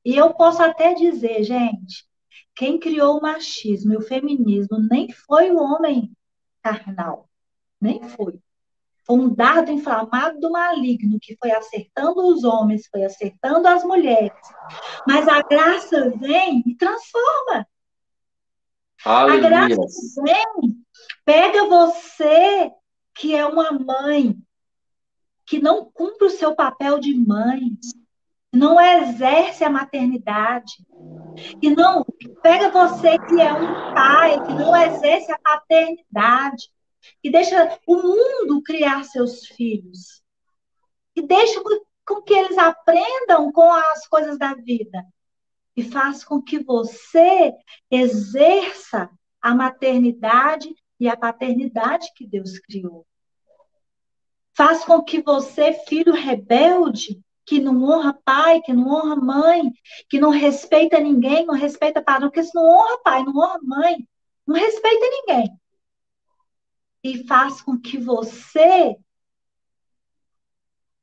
E eu posso até dizer, gente, quem criou o machismo e o feminismo nem foi o homem carnal, nem foi. Um dardo inflamado do maligno que foi acertando os homens, foi acertando as mulheres. Mas a graça vem e transforma. Aleluia. A graça vem, pega você que é uma mãe, que não cumpre o seu papel de mãe, não exerce a maternidade, que não pega você que é um pai, que não exerce a paternidade, que deixa o mundo criar seus filhos, que deixa com que eles aprendam com as coisas da vida. E faz com que você exerça a maternidade e a paternidade que Deus criou. Faz com que você, filho rebelde, que não honra pai, que não honra mãe, que não respeita ninguém, não respeita padrão, porque se não honra pai, não honra mãe, não respeita ninguém e faz com que você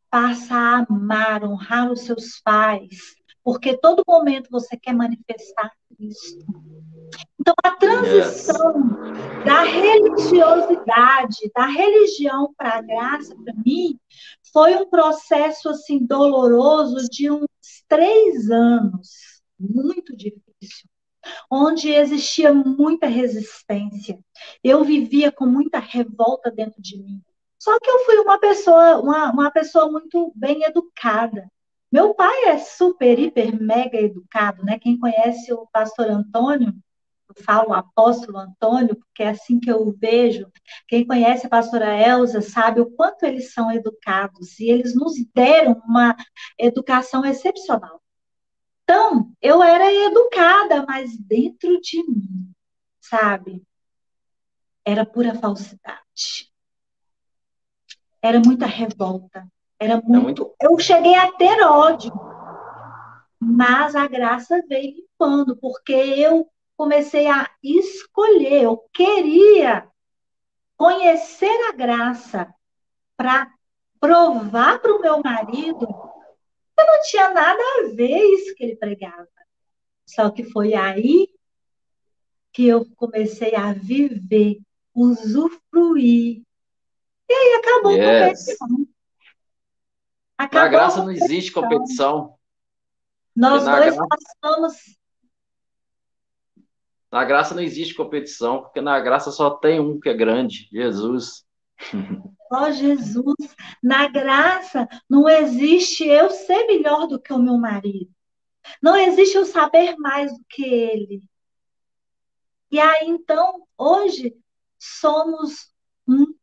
passe a amar, honrar os seus pais, porque todo momento você quer manifestar Cristo. Então, a transição yes. da religiosidade, da religião para a graça, para mim, foi um processo assim doloroso de uns três anos, muito difícil onde existia muita resistência. Eu vivia com muita revolta dentro de mim. Só que eu fui uma pessoa, uma, uma pessoa muito bem educada. Meu pai é super, hiper, mega educado, né? Quem conhece o pastor Antônio, eu falo apóstolo Antônio, porque é assim que eu vejo. Quem conhece a pastora Elza sabe o quanto eles são educados e eles nos deram uma educação excepcional. Então, eu era educada, mas dentro de mim, sabe? Era pura falsidade. Era muita revolta. Era muito... É muito. Eu cheguei a ter ódio. Mas a graça veio limpando, porque eu comecei a escolher, eu queria conhecer a graça para provar para o meu marido que não tinha nada a ver isso que ele pregava. Só que foi aí que eu comecei a viver, usufruir. E aí acabou yes. a competição. Acabou na graça não existe competição. Nós dois passamos. Na graça não existe competição, porque na graça só tem um que é grande, Jesus. [LAUGHS] Ó oh, Jesus, na graça não existe eu ser melhor do que o meu marido. Não existe eu saber mais do que ele. E aí, então, hoje, somos um.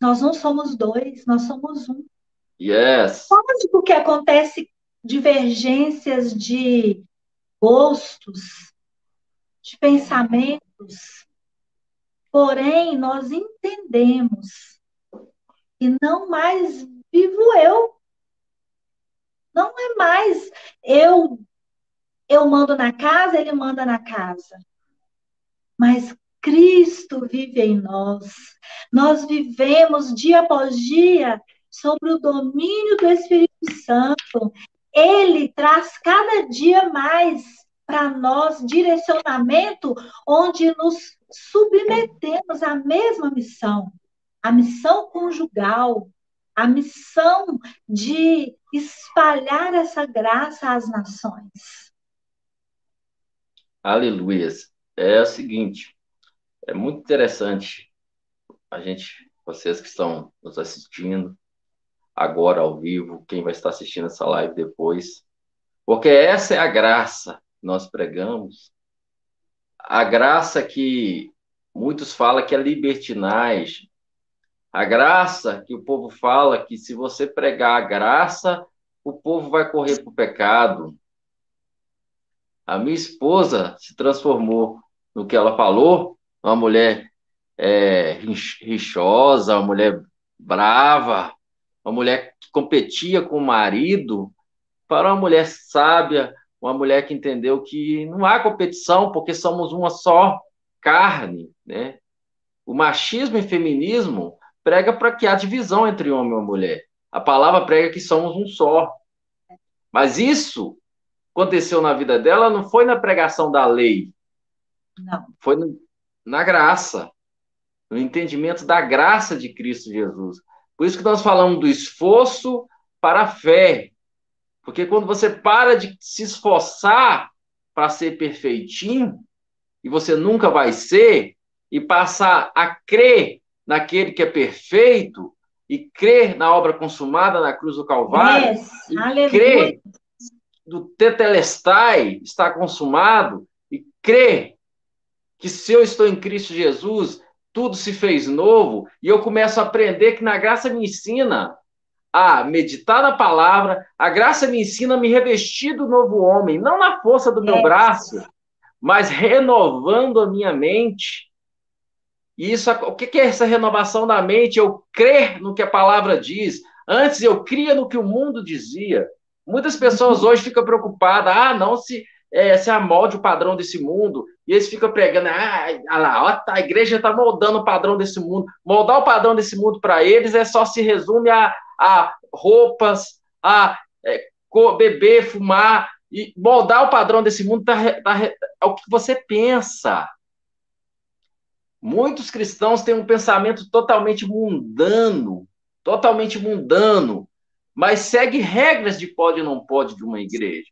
Nós não somos dois, nós somos um. Yes. Lógico que acontece divergências de gostos, de pensamentos, porém, nós entendemos que não mais vivo eu. Não é mais eu eu mando na casa, ele manda na casa mas Cristo vive em nós. Nós vivemos dia após dia sobre o domínio do Espírito Santo. Ele traz cada dia mais para nós direcionamento onde nos submetemos à mesma missão, a missão conjugal, a missão de espalhar essa graça às nações. Aleluia. É o seguinte, é muito interessante a gente, vocês que estão nos assistindo agora ao vivo, quem vai estar assistindo essa live depois, porque essa é a graça que nós pregamos, a graça que muitos falam que é libertinagem, a graça que o povo fala que se você pregar a graça, o povo vai correr para o pecado. A minha esposa se transformou no que ela falou, uma mulher é, rixosa, uma mulher brava, uma mulher que competia com o marido, para uma mulher sábia, uma mulher que entendeu que não há competição, porque somos uma só carne, né? O machismo e feminismo prega para que há divisão entre homem e mulher. A palavra prega que somos um só. Mas isso aconteceu na vida dela não foi na pregação da lei, não. Foi no, na graça, no entendimento da graça de Cristo Jesus. Por isso que nós falamos do esforço para a fé. Porque quando você para de se esforçar para ser perfeitinho, e você nunca vai ser, e passar a crer naquele que é perfeito, e crer na obra consumada na cruz do Calvário, yes. e Aleluia. crer do tetelestai está consumado, e crer que se eu estou em Cristo Jesus, tudo se fez novo, e eu começo a aprender que na graça me ensina a meditar na palavra, a graça me ensina a me revestir do novo homem, não na força do meu braço, mas renovando a minha mente. E isso, o que é essa renovação da mente? Eu crer no que a palavra diz. Antes eu cria no que o mundo dizia. Muitas pessoas hoje ficam preocupadas, ah, não, se é, se amolde o padrão desse mundo, e eles ficam pregando, ah, a igreja está moldando o padrão desse mundo. Moldar o padrão desse mundo para eles é só se resume a, a roupas, a é, beber, fumar, e moldar o padrão desse mundo tá, tá, é o que você pensa. Muitos cristãos têm um pensamento totalmente mundano, totalmente mundano, mas segue regras de pode e não pode de uma igreja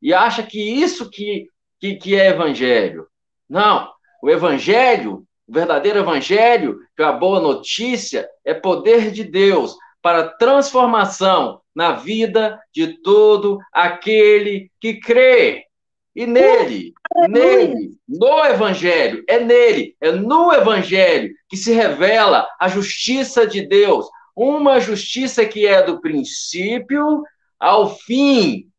e acha que isso que, que, que é evangelho. Não, o evangelho, o verdadeiro evangelho, que é a boa notícia, é poder de Deus para transformação na vida de todo aquele que crê. E nele, nele, no Evangelho, é nele, é no Evangelho que se revela a justiça de Deus, uma justiça que é do princípio ao fim,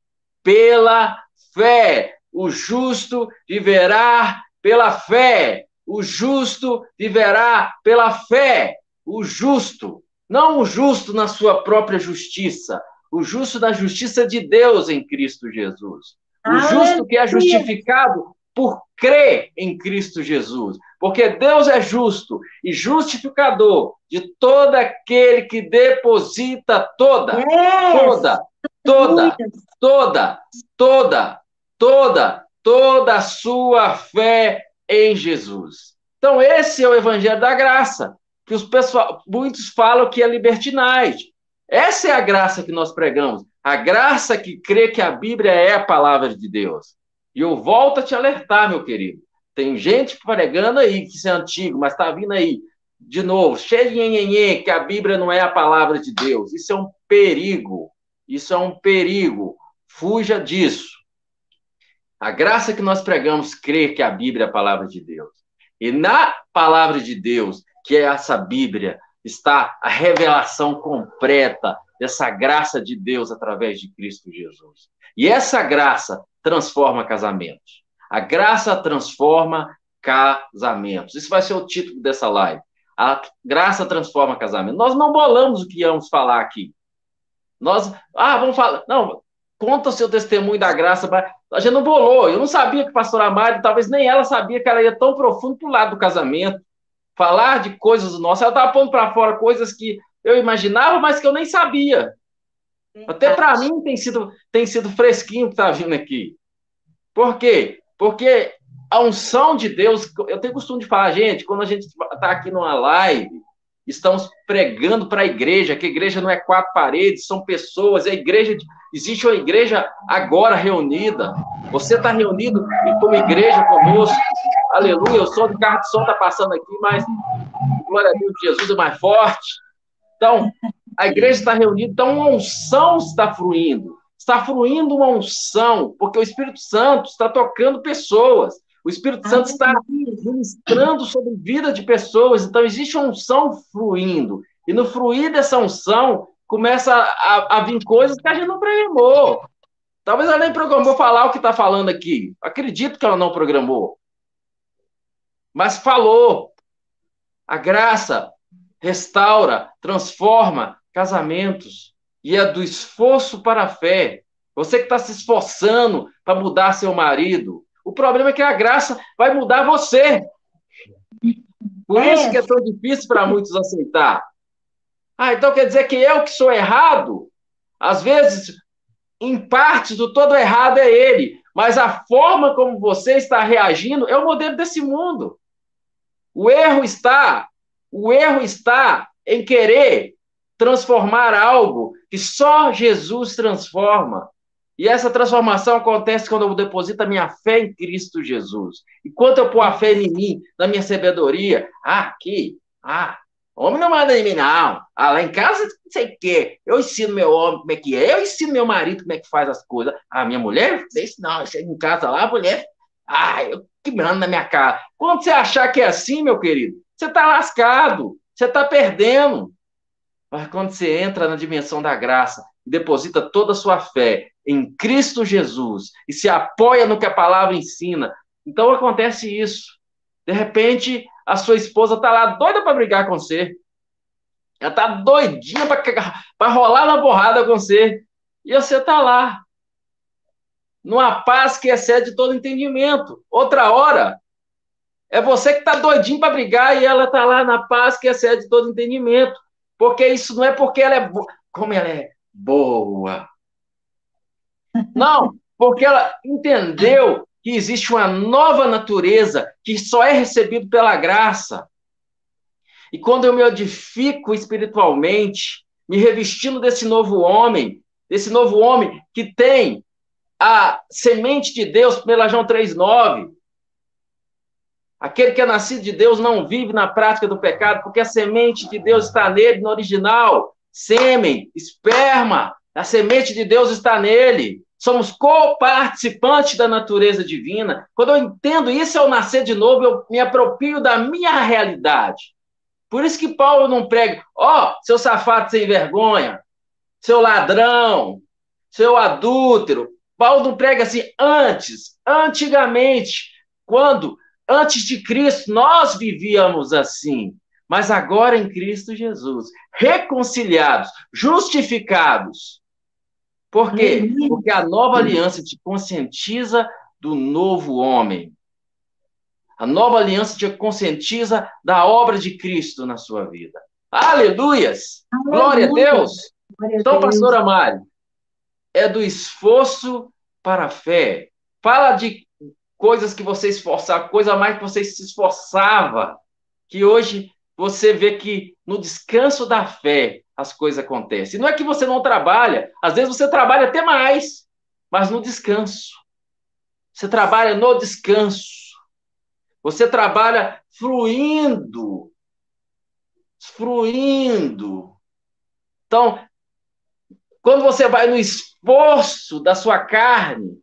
pela fé. O justo viverá pela fé. O justo viverá pela fé. O justo, não o justo na sua própria justiça, o justo na justiça de Deus em Cristo Jesus. O justo que é justificado por crê em Cristo Jesus. Porque Deus é justo e justificador de todo aquele que deposita toda, toda, toda, toda, toda, toda, toda a sua fé em Jesus. Então, esse é o evangelho da graça, que os pessoal, muitos falam que é libertinagem. Essa é a graça que nós pregamos. A graça que crê que a Bíblia é a palavra de Deus. E eu volto a te alertar, meu querido. Tem gente pregando aí que isso é antigo, mas está vindo aí de novo, cheio de que a Bíblia não é a palavra de Deus. Isso é um perigo. Isso é um perigo. Fuja disso. A graça que nós pregamos crê que a Bíblia é a palavra de Deus. E na palavra de Deus, que é essa Bíblia, está a revelação completa dessa graça de Deus através de Cristo Jesus. E essa graça transforma casamentos. A graça transforma casamentos. Isso vai ser o título dessa live. A graça transforma casamentos. Nós não bolamos o que íamos falar aqui. Nós, ah, vamos falar. Não, conta o seu testemunho da graça. A gente não bolou. Eu não sabia que a pastora Mari, talvez nem ela sabia que ela ia tão profundo para o lado do casamento falar de coisas nossas. Ela estava pondo para fora coisas que eu imaginava, mas que eu nem sabia. Até para mim tem sido, tem sido fresquinho que está vindo aqui. Por quê? Porque a unção de Deus, eu tenho costume de falar, gente, quando a gente está aqui numa live, estamos pregando para a igreja, que a igreja não é quatro paredes, são pessoas, a igreja, existe uma igreja agora reunida, você está reunido como igreja conosco, aleluia, o som do carro de som está passando aqui, mas glória a Deus, Jesus é mais forte. Então, a igreja está reunida, então uma unção está fluindo, está fluindo uma unção, porque o Espírito Santo está tocando pessoas, o Espírito Santo está ministrando sobre a vida de pessoas, então existe uma unção fluindo, e no fluir dessa unção, começa a, a vir coisas que a gente não programou. Talvez ela nem programou falar o que está falando aqui. Acredito que ela não programou mas falou. A graça restaura, transforma casamentos e é do esforço para a fé. Você que está se esforçando para mudar seu marido, o problema é que a graça vai mudar você. Por isso que é tão difícil para muitos aceitar. Ah, então quer dizer que eu que sou errado? Às vezes, em partes, do todo errado é ele, mas a forma como você está reagindo é o modelo desse mundo. O erro está, o erro está em querer transformar algo que só Jesus transforma. E essa transformação acontece quando eu deposito a minha fé em Cristo Jesus. E quando eu pôr a fé em mim, na minha sabedoria, ah, aqui, ah, homem não manda em mim, não. Ah, lá em casa, não sei o quê. Eu ensino meu homem como é que é, eu ensino meu marido como é que faz as coisas. Ah, minha mulher, não, chega em casa lá, a mulher, ah, eu que manda na minha cara. Quando você achar que é assim, meu querido, você está lascado, você está perdendo. Mas quando você entra na dimensão da graça deposita toda a sua fé em Cristo Jesus e se apoia no que a palavra ensina, então acontece isso. De repente, a sua esposa está lá doida para brigar com você. Ela está doidinha para rolar na borrada com você. E você está lá, numa paz que excede todo entendimento. Outra hora, é você que está doidinho para brigar e ela está lá na paz que excede todo entendimento. Porque isso não é porque ela é boa, como ela é boa. Não, porque ela entendeu que existe uma nova natureza que só é recebido pela graça. E quando eu me edifico espiritualmente, me revestindo desse novo homem, desse novo homem que tem a semente de Deus, pela João 3,9. Aquele que é nascido de Deus não vive na prática do pecado, porque a semente de Deus está nele, no original. Sêmen, esperma, a semente de Deus está nele. Somos co-participantes da natureza divina. Quando eu entendo isso, eu nascer de novo, eu me aproprio da minha realidade. Por isso que Paulo não prega, ó, oh, seu safado sem vergonha, seu ladrão, seu adúltero, Paulo não prega assim antes, antigamente, quando antes de Cristo nós vivíamos assim, mas agora em Cristo Jesus, reconciliados, justificados. Por quê? Porque a nova aliança te conscientiza do novo homem. A nova aliança te conscientiza da obra de Cristo na sua vida. Aleluias! Aleluia. Glória a Deus! Glória então, Deus. pastora Mari, é do esforço para a fé. Fala de coisas que você esforçava, coisa mais que você se esforçava, que hoje você vê que no descanso da fé as coisas acontecem. Não é que você não trabalha, às vezes você trabalha até mais, mas no descanso. Você trabalha no descanso. Você trabalha fluindo. Fluindo. Então, quando você vai no esforço da sua carne,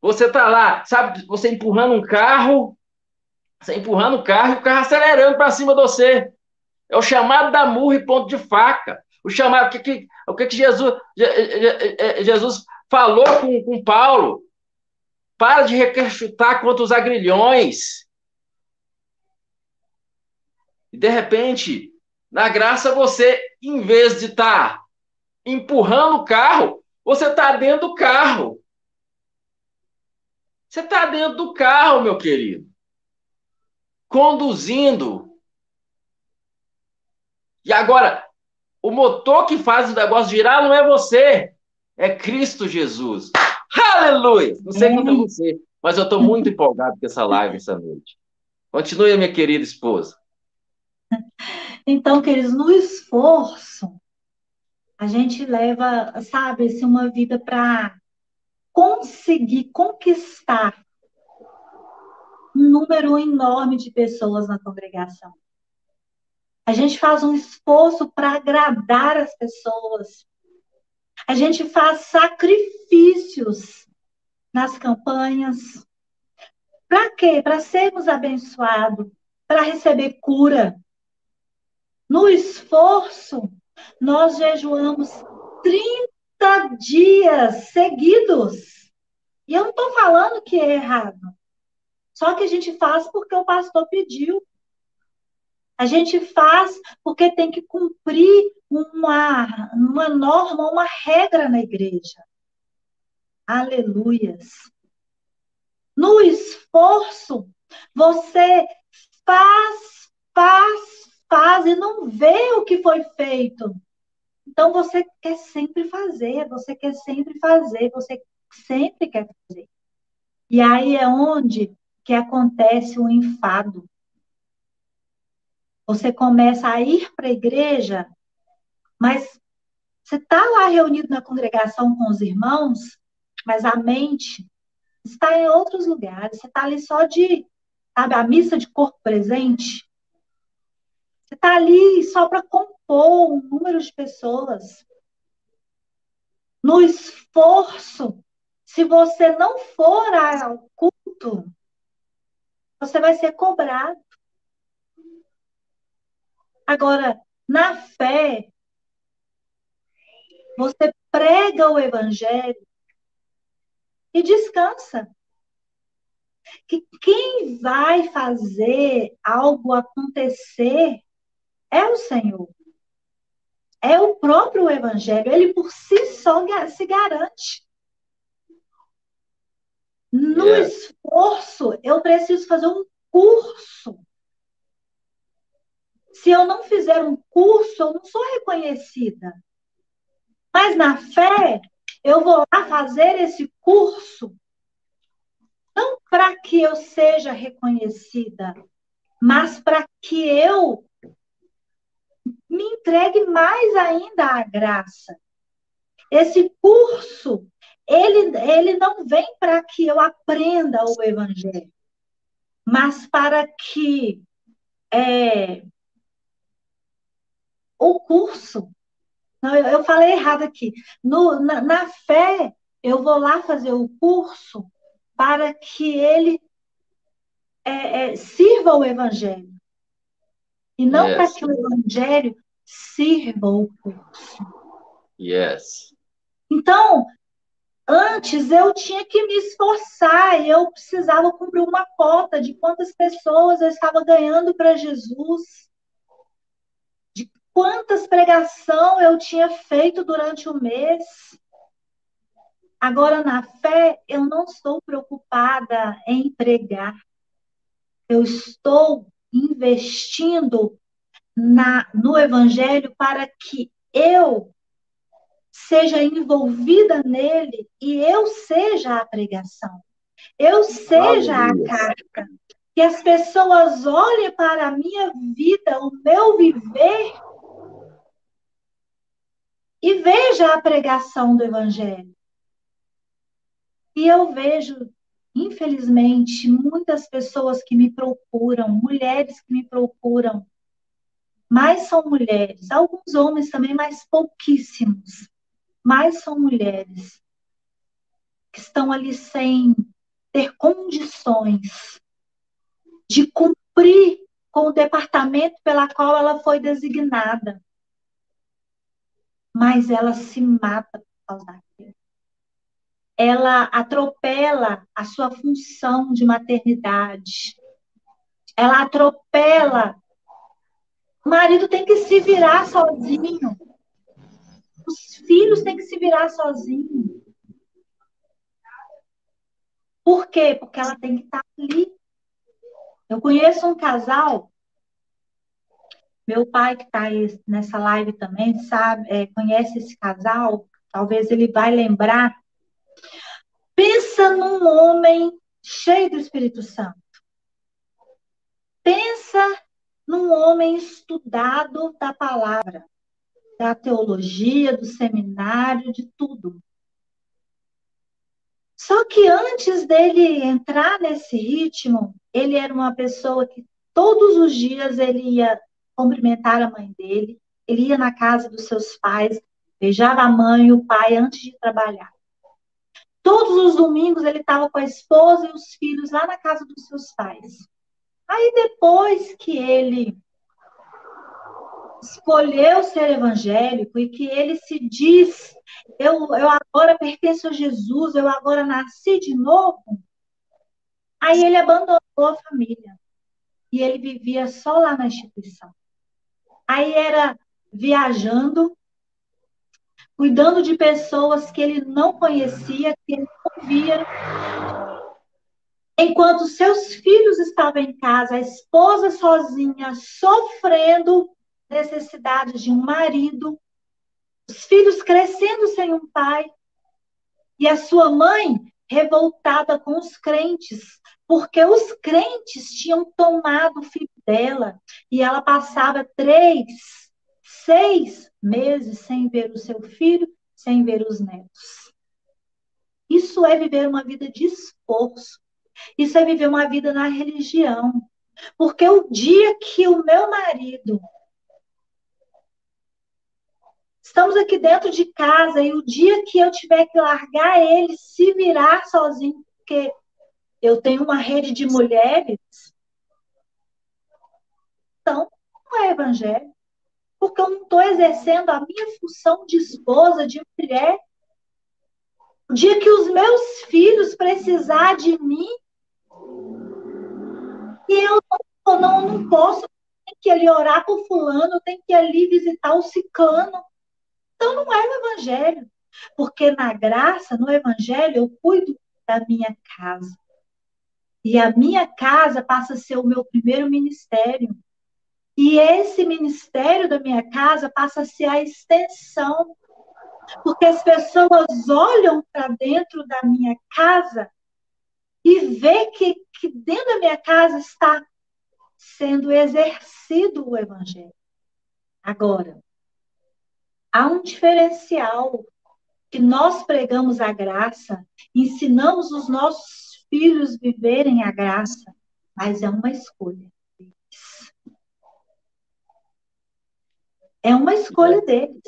você está lá, sabe, você empurrando um carro, você empurrando o carro e o carro acelerando para cima de você. É o chamado da murra e ponto de faca. O chamado, o que, que, o que, que Jesus, Jesus falou com, com Paulo? Para de requechutar contra os agrilhões. E de repente, na graça, você, em vez de estar tá empurrando o carro, você está dentro do carro. Você está dentro do carro, meu querido. Conduzindo. E agora, o motor que faz o negócio girar não é você, é Cristo Jesus. Aleluia! Não sei quanto é você, mas eu estou muito empolgado com essa live essa noite. Continue, minha querida esposa. [LAUGHS] Então, queridos, no esforço, a gente leva, sabe, assim, uma vida para conseguir conquistar um número enorme de pessoas na congregação. A gente faz um esforço para agradar as pessoas. A gente faz sacrifícios nas campanhas. Para quê? Para sermos abençoados, para receber cura. No esforço, nós jejuamos 30 dias seguidos. E eu não estou falando que é errado. Só que a gente faz porque o pastor pediu. A gente faz porque tem que cumprir uma, uma norma, uma regra na igreja. Aleluias. No esforço, você faz, faz, faz e não vê o que foi feito. Então você quer sempre fazer, você quer sempre fazer, você sempre quer fazer. E aí é onde que acontece o enfado. Você começa a ir para a igreja, mas você está lá reunido na congregação com os irmãos, mas a mente está em outros lugares. Você está ali só de, sabe, a missa de corpo presente. Está ali só para compor um número de pessoas. No esforço, se você não for ao culto, você vai ser cobrado. Agora, na fé, você prega o evangelho e descansa. Que quem vai fazer algo acontecer é o Senhor. É o próprio Evangelho. Ele por si só se garante. No yeah. esforço, eu preciso fazer um curso. Se eu não fizer um curso, eu não sou reconhecida. Mas na fé, eu vou lá fazer esse curso, não para que eu seja reconhecida, mas para que eu me entregue mais ainda à graça. Esse curso, ele, ele não vem para que eu aprenda o evangelho, mas para que é, o curso. Não, eu, eu falei errado aqui. No, na, na fé, eu vou lá fazer o curso para que ele é, é, sirva o evangelho. E não yes. para que o evangelho sirva o curso. Yes. Então, antes eu tinha que me esforçar, e eu precisava cumprir uma cota de quantas pessoas eu estava ganhando para Jesus, de quantas pregação eu tinha feito durante o mês. Agora, na fé, eu não estou preocupada em pregar. eu estou investindo na, no Evangelho para que eu seja envolvida nele e eu seja a pregação, eu seja Aleluia. a carta, que as pessoas olhem para a minha vida, o meu viver e veja a pregação do Evangelho. E eu vejo, infelizmente, muitas pessoas que me procuram, mulheres que me procuram, mas são mulheres, alguns homens também, mas pouquíssimos, mas são mulheres que estão ali sem ter condições de cumprir com o departamento pela qual ela foi designada. Mas ela se mata por causa daquilo. Ela atropela a sua função de maternidade. Ela atropela. O marido tem que se virar sozinho. Os filhos têm que se virar sozinhos. Por quê? Porque ela tem que estar ali eu conheço um casal, meu pai que está nessa live também sabe, é, conhece esse casal, talvez ele vai lembrar. Pensa num homem cheio do Espírito Santo. Pensa num homem estudado da palavra, da teologia, do seminário, de tudo. Só que antes dele entrar nesse ritmo, ele era uma pessoa que todos os dias ele ia cumprimentar a mãe dele, ele ia na casa dos seus pais, beijava a mãe e o pai antes de trabalhar. Todos os domingos ele estava com a esposa e os filhos lá na casa dos seus pais. Aí depois que ele escolheu ser evangélico e que ele se diz: eu, eu agora pertenço a Jesus, eu agora nasci de novo. Aí ele abandonou a família e ele vivia só lá na instituição. Aí era viajando, cuidando de pessoas que ele não conhecia, que ele não via. Enquanto seus filhos estavam em casa, a esposa sozinha, sofrendo necessidades de um marido, os filhos crescendo sem um pai, e a sua mãe revoltada com os crentes, porque os crentes tinham tomado o filho dela, e ela passava três, seis meses sem ver o seu filho, sem ver os netos. Isso é viver uma vida de esforço. Isso é viver uma vida na religião. Porque o dia que o meu marido Estamos aqui dentro de casa e o dia que eu tiver que largar ele, se virar sozinho, porque eu tenho uma rede de mulheres, então não é evangelho. Porque eu não estou exercendo a minha função de esposa, de mulher. O dia que os meus filhos precisar de mim, e eu não, não, não posso, tem que ali orar por fulano, tem que ali visitar o ciclano. Então não é o evangelho. Porque na graça, no evangelho, eu cuido da minha casa. E a minha casa passa a ser o meu primeiro ministério. E esse ministério da minha casa passa a ser a extensão. Porque as pessoas olham para dentro da minha casa e vê que, que dentro da minha casa está sendo exercido o evangelho. Agora, há um diferencial que nós pregamos a graça, ensinamos os nossos filhos viverem a graça, mas é uma escolha. É uma escolha deles.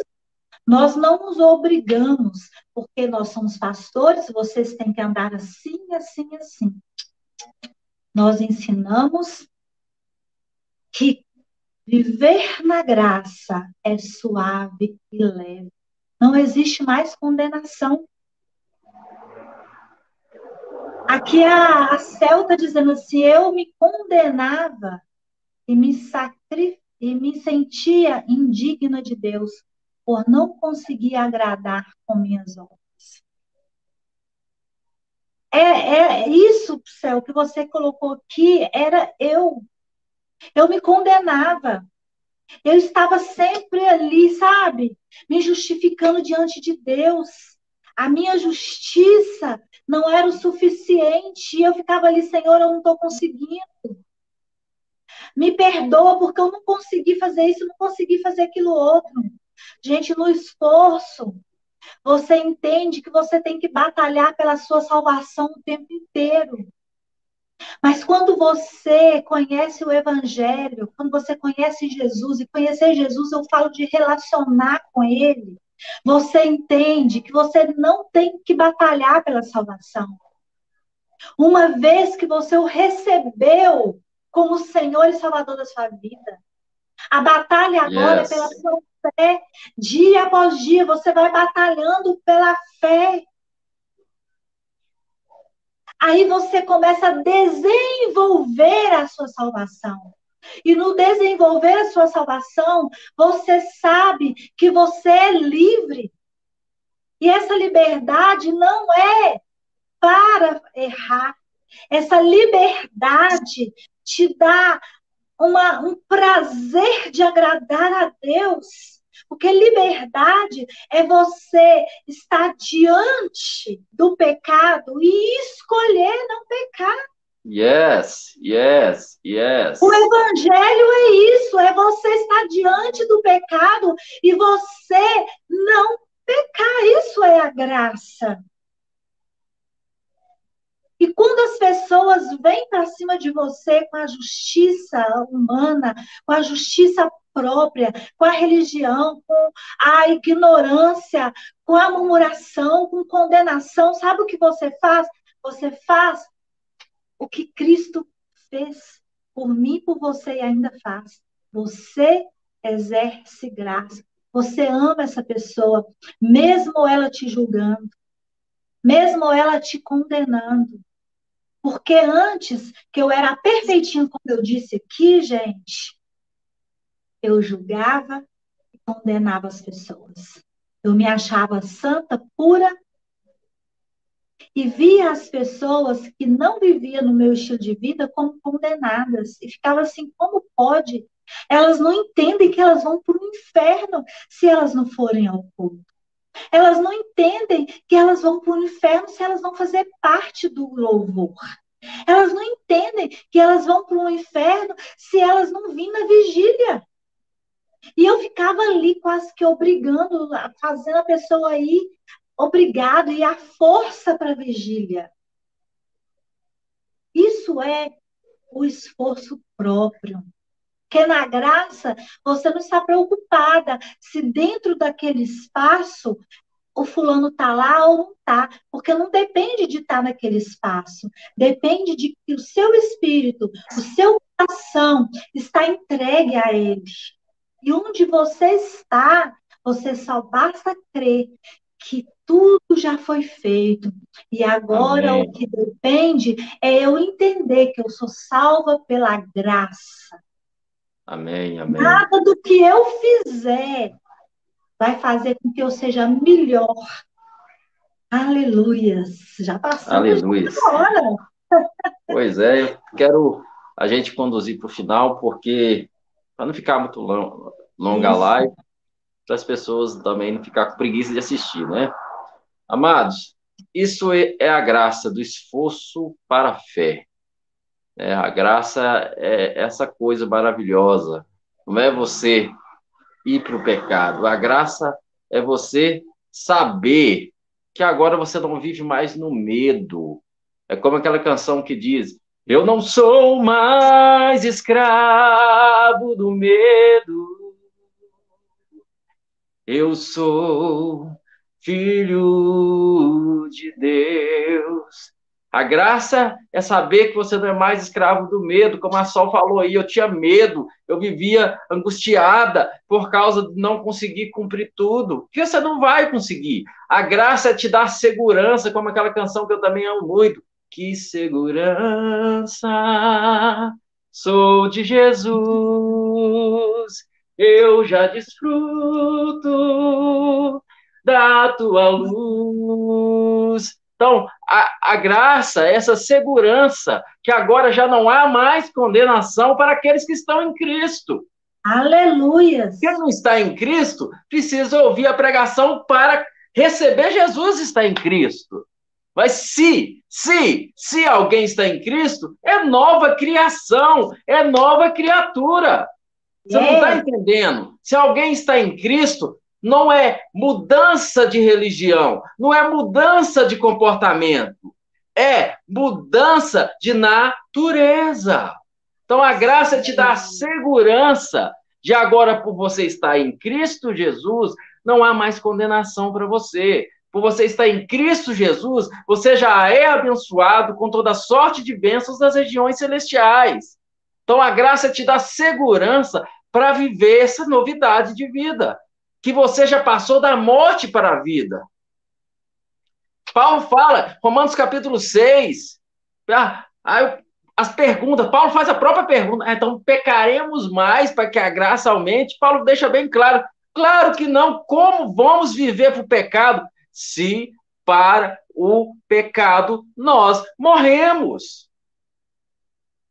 Nós não nos obrigamos, porque nós somos pastores, vocês têm que andar assim, assim, assim. Nós ensinamos que Viver na graça é suave e leve. Não existe mais condenação. Aqui a, a Celta dizendo assim: eu me condenava e me, e me sentia indigna de Deus por não conseguir agradar com minhas obras. é, é isso, céu, que você colocou aqui, era eu. Eu me condenava. Eu estava sempre ali, sabe? Me justificando diante de Deus. A minha justiça não era o suficiente. Eu ficava ali, Senhor, eu não estou conseguindo. Me perdoa porque eu não consegui fazer isso, não consegui fazer aquilo outro. Gente, no esforço, você entende que você tem que batalhar pela sua salvação o tempo inteiro. Mas quando você conhece o Evangelho, quando você conhece Jesus, e conhecer Jesus eu falo de relacionar com Ele, você entende que você não tem que batalhar pela salvação. Uma vez que você o recebeu como Senhor e Salvador da sua vida, a batalha agora yes. é pela sua fé. Dia após dia, você vai batalhando pela fé. Aí você começa a desenvolver a sua salvação. E no desenvolver a sua salvação, você sabe que você é livre. E essa liberdade não é para errar. Essa liberdade te dá uma, um prazer de agradar a Deus. Porque liberdade é você estar diante do pecado e escolher não pecar. Yes, yes, yes. O evangelho é isso, é você estar diante do pecado e você não pecar. Isso é a graça. E quando as pessoas vêm para cima de você com a justiça humana, com a justiça própria, com a religião, com a ignorância, com a murmuração, com condenação, sabe o que você faz? Você faz o que Cristo fez por mim, por você e ainda faz. Você exerce graça. Você ama essa pessoa, mesmo ela te julgando, mesmo ela te condenando. Porque antes que eu era perfeitinho, como eu disse aqui, gente, eu julgava e condenava as pessoas. Eu me achava santa, pura, e via as pessoas que não viviam no meu estilo de vida como condenadas. E ficava assim: como pode? Elas não entendem que elas vão para o inferno se elas não forem ao culto. Elas não entendem que elas vão para o inferno se elas não fazer parte do louvor. Elas não entendem que elas vão para o inferno se elas não virem na vigília. E eu ficava ali quase que obrigando, fazendo a pessoa aí, obrigado, e a força para a vigília. Isso é o esforço próprio. Porque na graça, você não está preocupada se dentro daquele espaço o fulano está lá ou não está, porque não depende de estar tá naquele espaço, depende de que o seu espírito, o seu coração está entregue a ele. E onde você está, você só basta crer que tudo já foi feito. E agora amém. o que depende é eu entender que eu sou salva pela graça. Amém, amém. Nada do que eu fizer vai fazer com que eu seja melhor. Aleluias. Já passou. Aleluia. Pois é, eu quero a gente conduzir para o final, porque para não ficar muito long, longa a live, para as pessoas também não ficar com preguiça de assistir, né? Amados, isso é a graça do esforço para a fé. É, a graça é essa coisa maravilhosa. Não é você ir para o pecado. A graça é você saber que agora você não vive mais no medo. É como aquela canção que diz: eu não sou mais escravo do medo. Eu sou filho de Deus. A graça é saber que você não é mais escravo do medo, como a Sol falou aí. Eu tinha medo, eu vivia angustiada por causa de não conseguir cumprir tudo. Que você não vai conseguir. A graça é te dar segurança, como aquela canção que eu também amo muito. Que segurança sou de Jesus, eu já desfruto da tua luz, Então, a, a graça, essa segurança, que agora já não há mais condenação para aqueles que estão em Cristo. Aleluia! Quem não está em Cristo precisa ouvir a pregação para receber Jesus está em Cristo. Mas se, se, se alguém está em Cristo, é nova criação, é nova criatura. Você é. não está entendendo? Se alguém está em Cristo, não é mudança de religião, não é mudança de comportamento, é mudança de natureza. Então a graça te dá a segurança de agora, por você estar em Cristo Jesus, não há mais condenação para você. Por você estar em Cristo Jesus, você já é abençoado com toda sorte de bênçãos das regiões celestiais. Então a graça te dá segurança para viver essa novidade de vida que você já passou da morte para a vida. Paulo fala, Romanos capítulo 6, ah, as perguntas, Paulo faz a própria pergunta, ah, então pecaremos mais para que a graça aumente? Paulo deixa bem claro, claro que não, como vamos viver para o pecado se para o pecado nós morremos?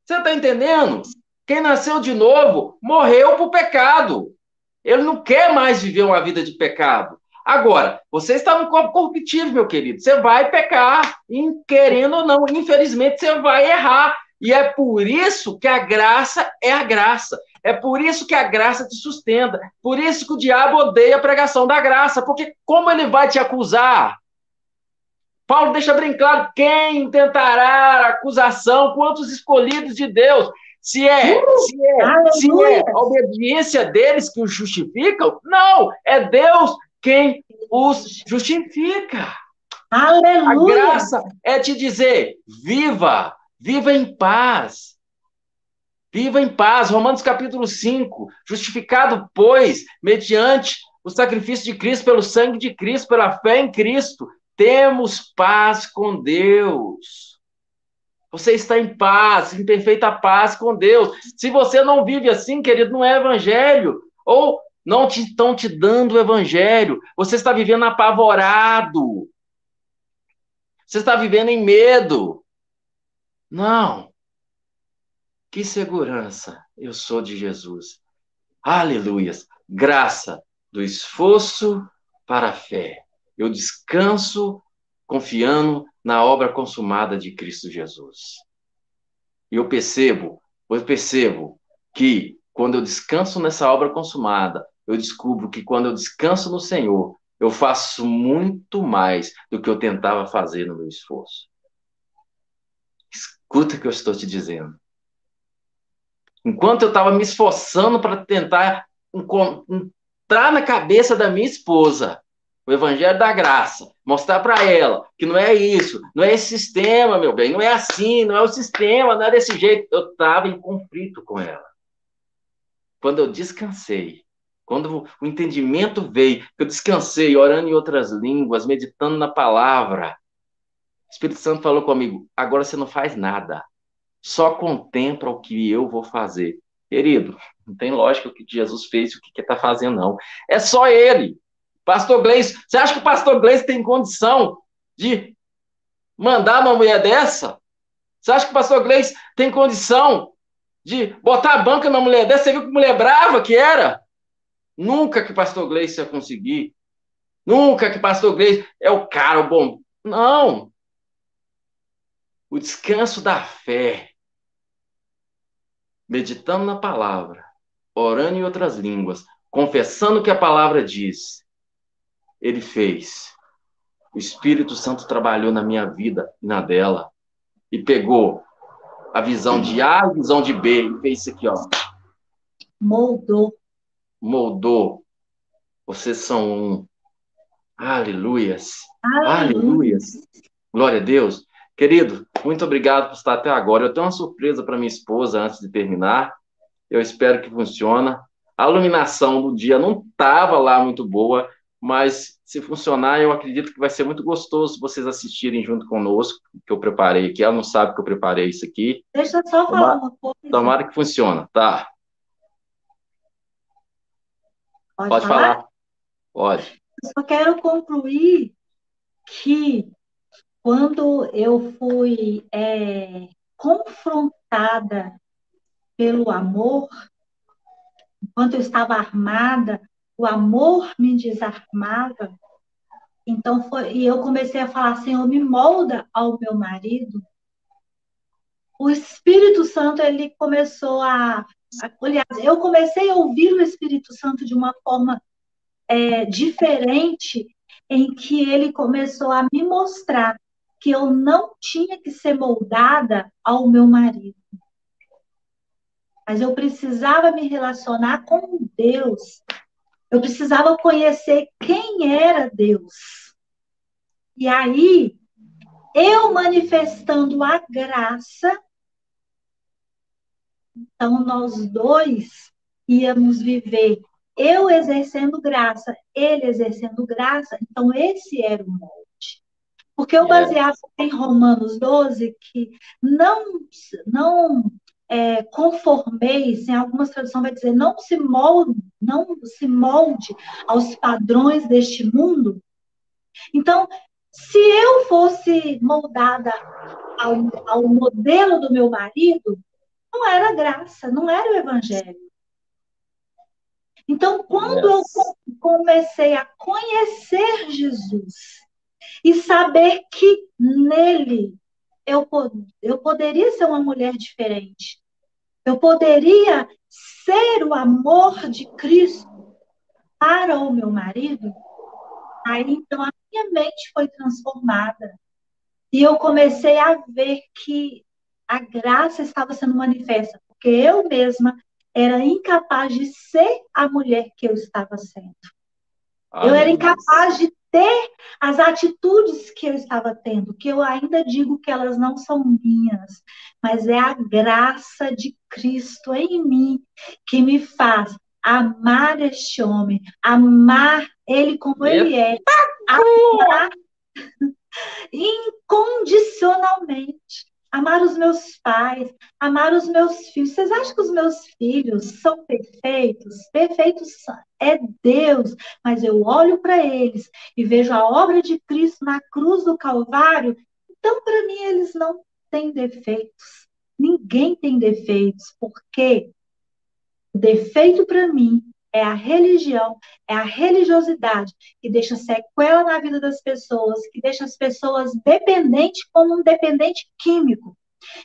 Você está entendendo? Quem nasceu de novo morreu para o pecado. Ele não quer mais viver uma vida de pecado. Agora, você está no corpo corruptível, meu querido. Você vai pecar, querendo ou não. Infelizmente, você vai errar. E é por isso que a graça é a graça. É por isso que a graça te sustenta. Por isso que o diabo odeia a pregação da graça. Porque como ele vai te acusar? Paulo deixa bem claro: quem tentará acusação quantos escolhidos de Deus? Se é, uh, se, é se é a obediência deles que os justificam, não, é Deus quem os justifica. Aleluia. A graça é te dizer: viva, viva em paz. Viva em paz. Romanos capítulo 5. Justificado, pois, mediante o sacrifício de Cristo, pelo sangue de Cristo, pela fé em Cristo, temos paz com Deus. Você está em paz, em perfeita paz com Deus. Se você não vive assim, querido, não é evangelho. Ou não te, estão te dando o evangelho. Você está vivendo apavorado. Você está vivendo em medo. Não. Que segurança eu sou de Jesus. Aleluias. Graça do esforço para a fé. Eu descanso confiando na obra consumada de Cristo Jesus. E eu percebo, eu percebo que quando eu descanso nessa obra consumada, eu descubro que quando eu descanso no Senhor, eu faço muito mais do que eu tentava fazer no meu esforço. Escuta o que eu estou te dizendo. Enquanto eu estava me esforçando para tentar entrar na cabeça da minha esposa, o evangelho da graça, mostrar para ela que não é isso, não é esse sistema, meu bem, não é assim, não é o sistema, não é desse jeito. Eu estava em conflito com ela. Quando eu descansei, quando o entendimento veio, eu descansei, orando em outras línguas, meditando na palavra, o Espírito Santo falou comigo: agora você não faz nada, só contempla o que eu vou fazer. Querido, não tem lógica o que Jesus fez e o que está fazendo, não. É só ele. Pastor Gleice, você acha que o pastor Gleice tem condição de mandar uma mulher dessa? Você acha que o pastor Gleice tem condição de botar a banca na mulher dessa? Você viu que mulher brava que era? Nunca que o pastor Gleice ia conseguir. Nunca que o pastor Gleice é o cara, o bom. Não. O descanso da fé. Meditando na palavra, orando em outras línguas, confessando o que a palavra diz ele fez. O Espírito Santo trabalhou na minha vida e na dela. E pegou a visão de A e a visão de B e fez isso aqui, ó. Moldou. Moldou. Vocês são um. Aleluias. Aleluias. Glória a Deus. Querido, muito obrigado por estar até agora. Eu tenho uma surpresa para minha esposa antes de terminar. Eu espero que funcione. A iluminação do dia não estava lá muito boa, mas se funcionar, eu acredito que vai ser muito gostoso vocês assistirem junto conosco, que eu preparei aqui. Ela não sabe que eu preparei isso aqui. Deixa eu só falar uma coisa. Tomara que funcione, tá? Pode, Pode falar? falar? Pode. Eu só quero concluir que quando eu fui é, confrontada pelo amor, enquanto eu estava armada, o amor me desarmava. Então foi, e eu comecei a falar, Senhor, me molda ao meu marido. O Espírito Santo ele começou a, a aliás, eu comecei a ouvir o Espírito Santo de uma forma é, diferente, em que ele começou a me mostrar que eu não tinha que ser moldada ao meu marido. Mas eu precisava me relacionar com Deus. Eu precisava conhecer quem era Deus. E aí, eu manifestando a graça, então nós dois íamos viver eu exercendo graça, ele exercendo graça, então esse era o molde. Porque eu baseava em Romanos 12 que não, não é, conformeis, em algumas traduções vai dizer, não se molde, não se molde aos padrões deste mundo. Então, se eu fosse moldada ao, ao modelo do meu marido, não era graça, não era o evangelho. Então, quando yes. eu comecei a conhecer Jesus, e saber que nele eu, eu poderia ser uma mulher diferente. Eu poderia ser o amor de Cristo para o meu marido. Aí então a minha mente foi transformada. E eu comecei a ver que a graça estava sendo manifesta, porque eu mesma era incapaz de ser a mulher que eu estava sendo. Eu era incapaz de ter as atitudes que eu estava tendo, que eu ainda digo que elas não são minhas, mas é a graça de Cristo em mim que me faz amar este homem, amar ele como ele é, amar [LAUGHS] incondicionalmente amar os meus pais, amar os meus filhos. Vocês acham que os meus filhos são perfeitos? Perfeitos é Deus, mas eu olho para eles e vejo a obra de Cristo na cruz do Calvário. Então, para mim, eles não têm defeitos. Ninguém tem defeitos, porque o defeito para mim é a religião, é a religiosidade que deixa sequela na vida das pessoas, que deixa as pessoas dependentes como um dependente químico.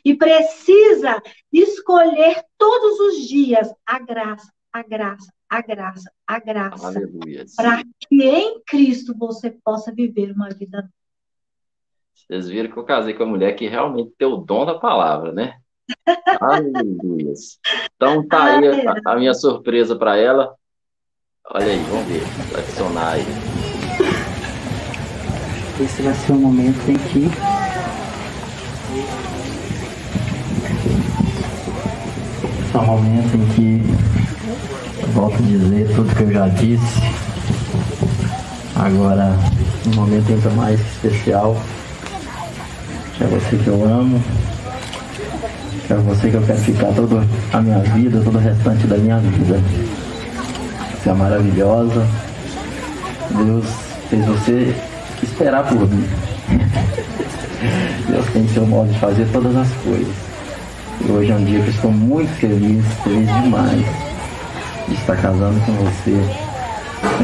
E precisa escolher todos os dias a graça, a graça, a graça, a graça. Para que em Cristo você possa viver uma vida. Vocês viram que eu casei com a mulher que realmente tem o dom da palavra, né? [LAUGHS] Aleluia. Então tá aí a, a minha surpresa para ela. Olha aí, vamos ver. Adicionar aí. Esse vai ser o momento em que esse é o momento em que volto a dizer tudo que eu já disse. Agora, um momento ainda mais especial. É você que eu amo. É você que eu quero ficar toda a minha vida, todo o restante da minha vida. Você é maravilhosa. Deus fez você esperar por mim. Deus tem seu modo de fazer todas as coisas. E hoje é um dia que eu estou muito feliz, feliz demais de estar casando com você.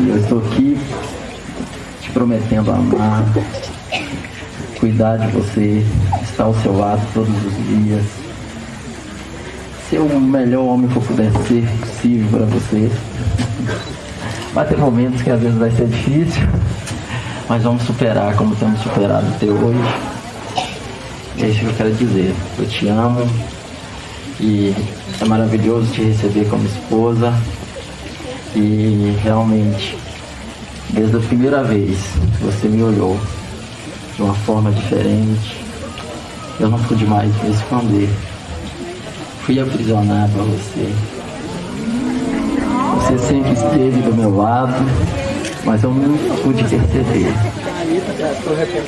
E eu estou aqui te prometendo amar, cuidar de você, estar ao seu lado todos os dias ser o melhor homem que eu puder ser possível para você. Vai ter momentos que às vezes vai ser difícil, mas vamos superar como temos superado até hoje. É isso que eu quero dizer. Eu te amo e é maravilhoso te receber como esposa. E realmente, desde a primeira vez que você me olhou de uma forma diferente, eu não pude mais me esconder fui aprisionado a você. Você sempre esteve do meu lado, mas eu não pude perceber.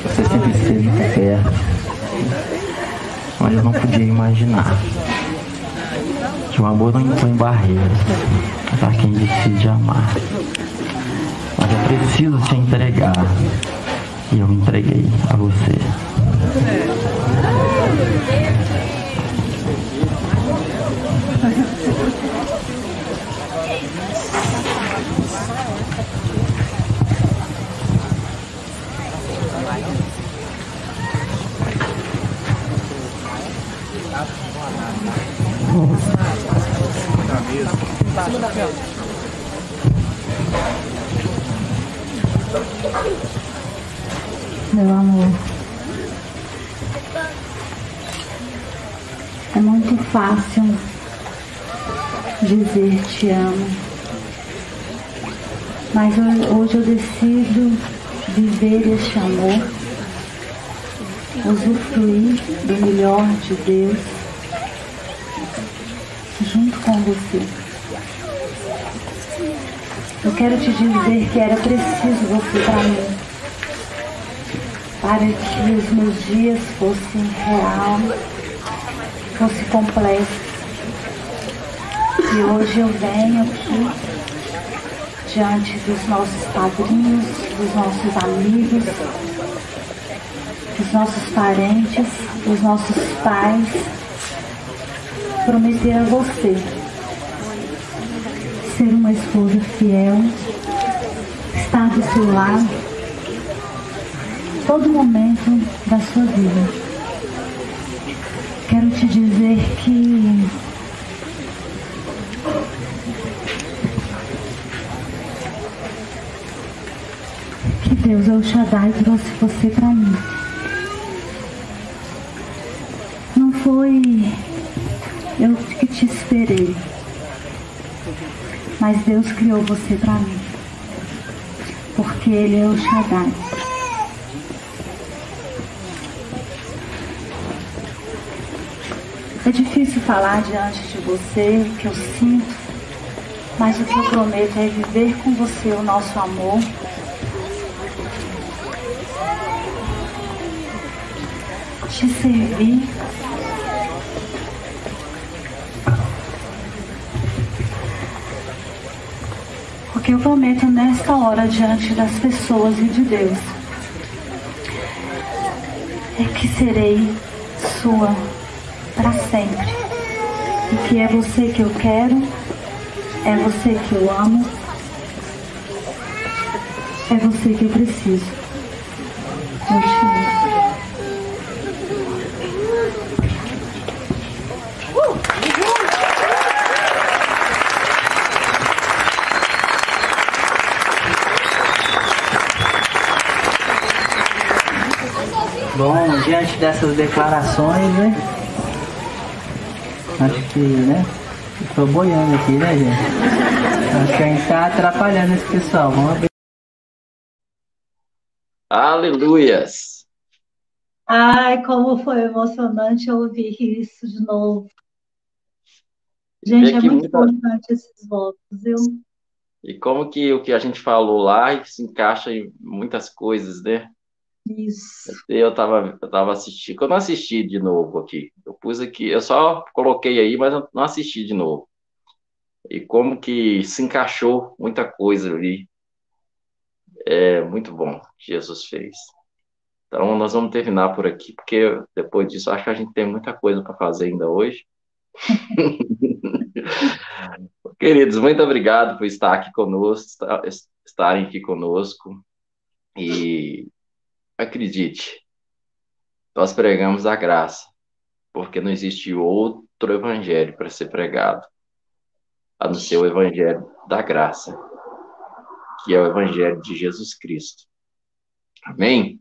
Você sempre esteve perto, mas eu não podia imaginar que o amor não impõe barreiras para quem decide amar. Mas é preciso se entregar. E eu me entreguei a você. Meu amor. É muito fácil dizer te amo. Mas hoje eu decido viver este amor, usufruir do melhor de Deus com você. Eu quero te dizer que era preciso você para mim, para que os meus dias fossem real, fossem completos. E hoje eu venho aqui diante dos nossos padrinhos, dos nossos amigos, dos nossos parentes, dos nossos pais, prometer a você ser uma esposa fiel, estar do seu lado todo momento da sua vida. Quero te dizer que que Deus é o Shaddai trouxe você para mim. Não foi esperei. Mas Deus criou você para mim. Porque Ele é o Shaddai. É difícil falar diante de você o que eu sinto, mas o que eu prometo é viver com você o nosso amor. Te servir que eu prometo nesta hora diante das pessoas e de Deus é que serei sua para sempre. E que é você que eu quero, é você que eu amo, é você que eu preciso. Eu te amo. Bom, diante dessas declarações, né? Acho que, né? Estou boiando aqui, né, gente? Acho que a gente está atrapalhando esse pessoal. Vamos ver. Aleluias! Ai, como foi emocionante ouvir isso de novo. Gente, é muito muita... importante esses votos, viu? E como que o que a gente falou lá se encaixa em muitas coisas, né? Isso. Eu estava eu tava assistindo, eu não assisti de novo aqui. Eu pus aqui, eu só coloquei aí, mas não assisti de novo. E como que se encaixou muita coisa ali. É muito bom que Jesus fez. Então, nós vamos terminar por aqui, porque depois disso, acho que a gente tem muita coisa para fazer ainda hoje. [LAUGHS] Queridos, muito obrigado por estar aqui conosco, estarem aqui conosco. E Acredite, nós pregamos a graça, porque não existe outro evangelho para ser pregado, a não ser o evangelho da graça, que é o evangelho de Jesus Cristo. Amém?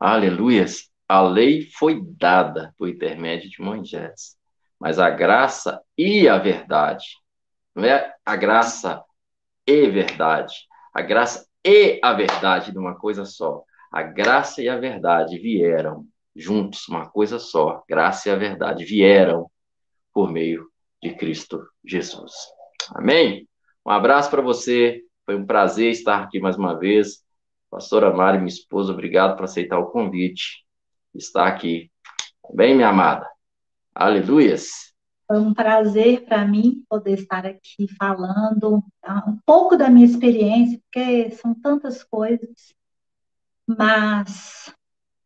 Aleluias! A lei foi dada por intermédio de Moisés, mas a graça e a verdade, não é a graça e verdade, a graça e a verdade de uma coisa só. A graça e a verdade vieram juntos, uma coisa só. Graça e a verdade vieram por meio de Cristo Jesus. Amém? Um abraço para você. Foi um prazer estar aqui mais uma vez. Pastora Mari, minha esposa, obrigado por aceitar o convite. Estar aqui. Bem, minha amada. Aleluias. Foi um prazer para mim poder estar aqui falando um pouco da minha experiência, porque são tantas coisas mas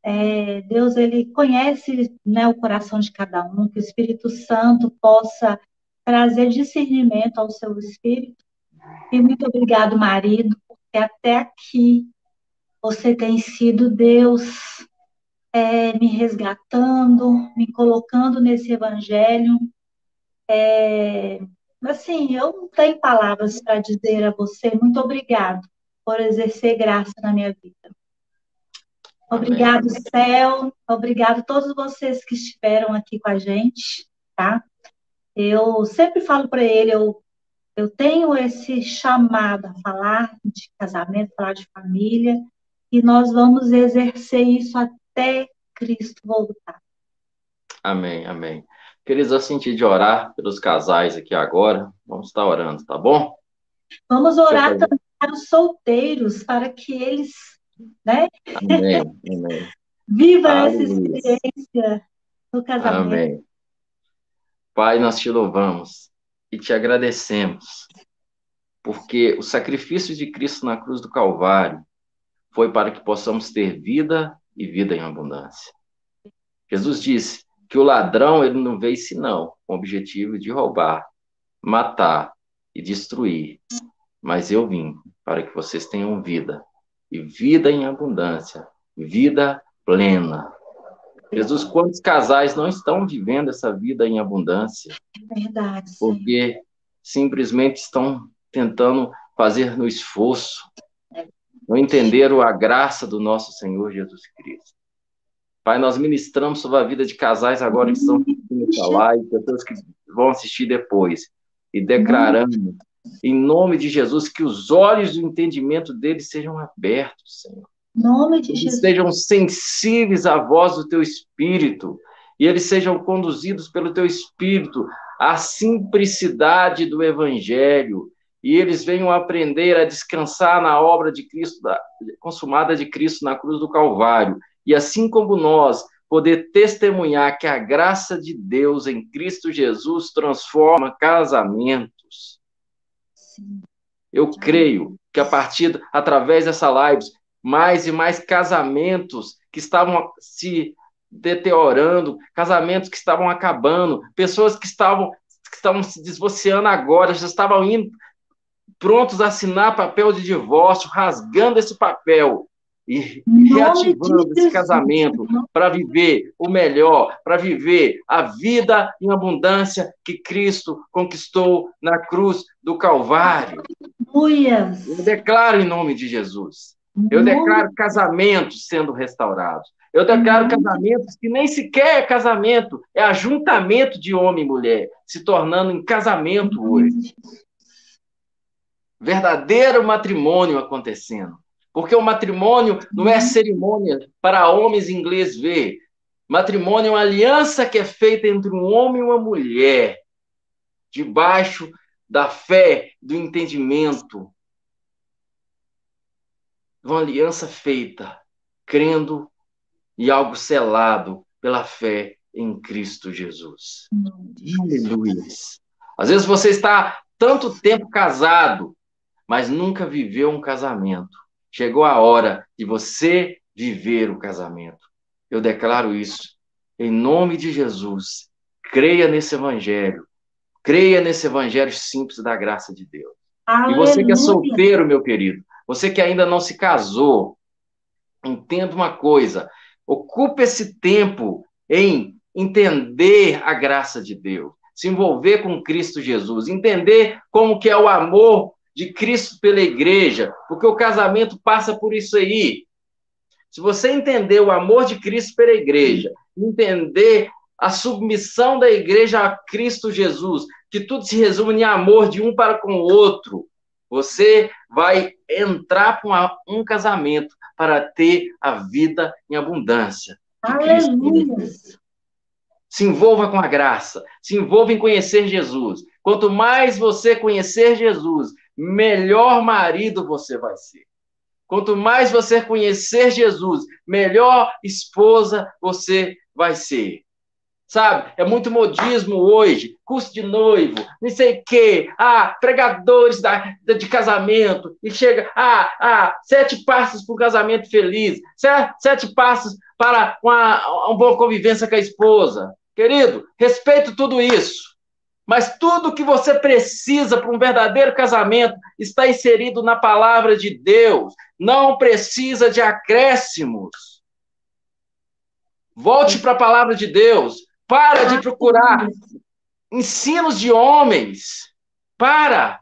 É, Deus, ele conhece né, o coração de cada um, que o Espírito Santo possa trazer discernimento ao seu espírito. E muito obrigado, marido, porque até aqui você tem sido Deus é, me resgatando, me colocando nesse evangelho. É, assim, eu não tenho palavras para dizer a você muito obrigado por exercer graça na minha vida. Obrigado, céu. Obrigado a todos vocês que estiveram aqui com a gente, tá? Eu sempre falo para ele, eu, eu tenho esse chamado a falar de casamento, falar de família, e nós vamos exercer isso até Cristo voltar. Amém, amém. Queridos, eu senti de orar pelos casais aqui agora. Vamos estar orando, tá bom? Vamos orar também para os solteiros, para que eles né? Amém, amém. Viva essa experiência no casamento. Amém. Pai, nós te louvamos e te agradecemos, porque o sacrifício de Cristo na cruz do Calvário foi para que possamos ter vida e vida em abundância. Jesus disse que o ladrão ele não veio senão com o objetivo de roubar, matar e destruir, mas eu vim para que vocês tenham vida e vida em abundância, vida plena. Jesus, quantos casais não estão vivendo essa vida em abundância? É verdade. Porque simplesmente estão tentando fazer no esforço, não entenderam a graça do nosso Senhor Jesus Cristo. Pai, nós ministramos sobre a vida de casais agora que estão assistindo essa live, pessoas que vão assistir depois, e declarando em nome de Jesus, que os olhos do entendimento deles sejam abertos, Senhor. Nome de Jesus. Sejam sensíveis à voz do teu espírito e eles sejam conduzidos pelo teu espírito à simplicidade do evangelho e eles venham aprender a descansar na obra de Cristo, da, consumada de Cristo na cruz do Calvário. E assim como nós, poder testemunhar que a graça de Deus em Cristo Jesus transforma casamentos, eu creio que a partir, através dessa live, mais e mais casamentos que estavam se deteriorando, casamentos que estavam acabando, pessoas que estavam, que estavam se divorciando agora, já estavam indo prontos a assinar papel de divórcio, rasgando esse papel e reativando esse casamento para viver o melhor, para viver a vida em abundância que Cristo conquistou na cruz do Calvário. Eu declaro em nome de Jesus. Eu declaro casamentos sendo restaurados. Eu declaro casamentos que nem sequer é casamento, é ajuntamento de homem e mulher, se tornando em casamento hoje. Verdadeiro matrimônio acontecendo. Porque o matrimônio não é cerimônia para homens inglês ver. Matrimônio é uma aliança que é feita entre um homem e uma mulher, debaixo da fé, do entendimento. Uma aliança feita, crendo e algo selado pela fé em Cristo Jesus. Aleluia. Às vezes você está tanto tempo casado, mas nunca viveu um casamento. Chegou a hora de você viver o casamento. Eu declaro isso em nome de Jesus. Creia nesse evangelho. Creia nesse evangelho simples da graça de Deus. Aleluia. E você que é solteiro, meu querido, você que ainda não se casou, entenda uma coisa: ocupe esse tempo em entender a graça de Deus, se envolver com Cristo Jesus, entender como que é o amor de Cristo pela igreja, porque o casamento passa por isso aí. Se você entender o amor de Cristo pela igreja, entender a submissão da igreja a Cristo Jesus, que tudo se resume em amor de um para com o outro, você vai entrar para um casamento para ter a vida em abundância. Se envolva com a graça, se envolva em conhecer Jesus. Quanto mais você conhecer Jesus, melhor marido você vai ser. Quanto mais você conhecer Jesus, melhor esposa você vai ser. sabe? É muito modismo hoje, curso de noivo, não sei o quê, ah, pregadores da, de casamento, e chega, ah, ah, sete passos para um casamento feliz, sete, passos para uma, uma boa convivência com a esposa. Querido, respeito tudo isso. Mas tudo que você precisa para um verdadeiro casamento está inserido na palavra de Deus. Não precisa de acréscimos. Volte para a palavra de Deus. Para de procurar ensinos de homens. Para.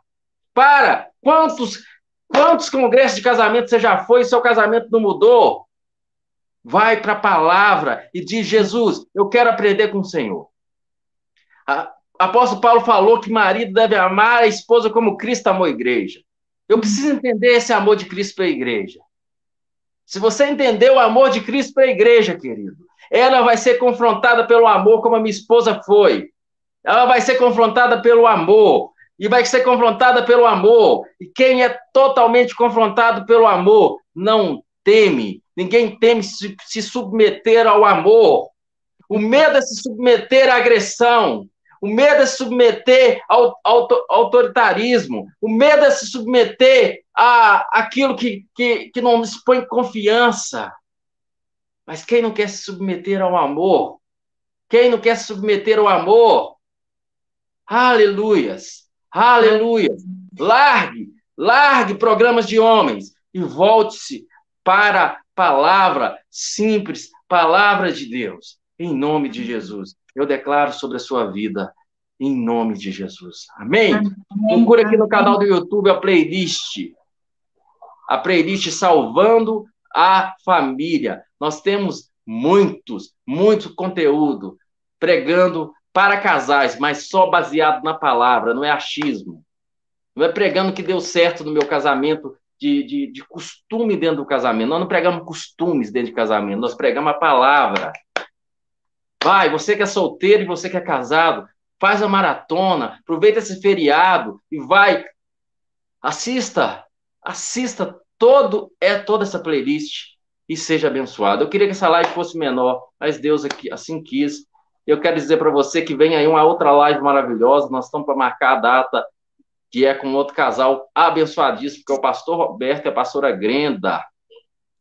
Para. Quantos, quantos congressos de casamento você já foi e seu casamento não mudou? Vai para a palavra e diz: Jesus, eu quero aprender com o Senhor. A apóstolo Paulo falou que marido deve amar a esposa como Cristo amou a igreja. Eu preciso entender esse amor de Cristo para a igreja. Se você entender o amor de Cristo para a igreja, querido, ela vai ser confrontada pelo amor como a minha esposa foi. Ela vai ser confrontada pelo amor e vai ser confrontada pelo amor. E quem é totalmente confrontado pelo amor não teme. Ninguém teme se, se submeter ao amor. O medo é se submeter à agressão. O medo é se submeter ao, ao autoritarismo. O medo é se submeter a aquilo que, que, que não nos põe confiança. Mas quem não quer se submeter ao amor? Quem não quer se submeter ao amor? Aleluias! Aleluias! Largue, largue programas de homens e volte-se para a palavra simples, palavra de Deus, em nome de Jesus. Eu declaro sobre a sua vida, em nome de Jesus. Amém? Amém. Procura aqui no canal do YouTube a playlist. A playlist Salvando a Família. Nós temos muitos, muito conteúdo pregando para casais, mas só baseado na palavra, não é achismo. Não é pregando que deu certo no meu casamento de, de, de costume dentro do casamento. Nós não pregamos costumes dentro de casamento, nós pregamos a palavra. Vai, você que é solteiro e você que é casado, faz a maratona, aproveita esse feriado e vai. Assista, assista todo é toda essa playlist e seja abençoado. Eu queria que essa live fosse menor, mas Deus aqui assim quis. Eu quero dizer para você que vem aí uma outra live maravilhosa. Nós estamos para marcar a data que é com outro casal abençoadíssimo, que é o pastor Roberto e a pastora Grenda,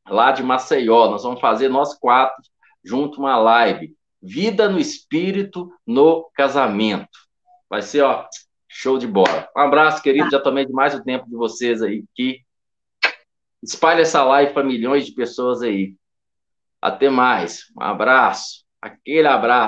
lá de Maceió. Nós vamos fazer nós quatro junto uma live. Vida no Espírito no Casamento. Vai ser, ó, show de bola. Um abraço, querido. Já tomei demais o tempo de vocês aí que Espalhe essa live para milhões de pessoas aí. Até mais. Um abraço. Aquele abraço.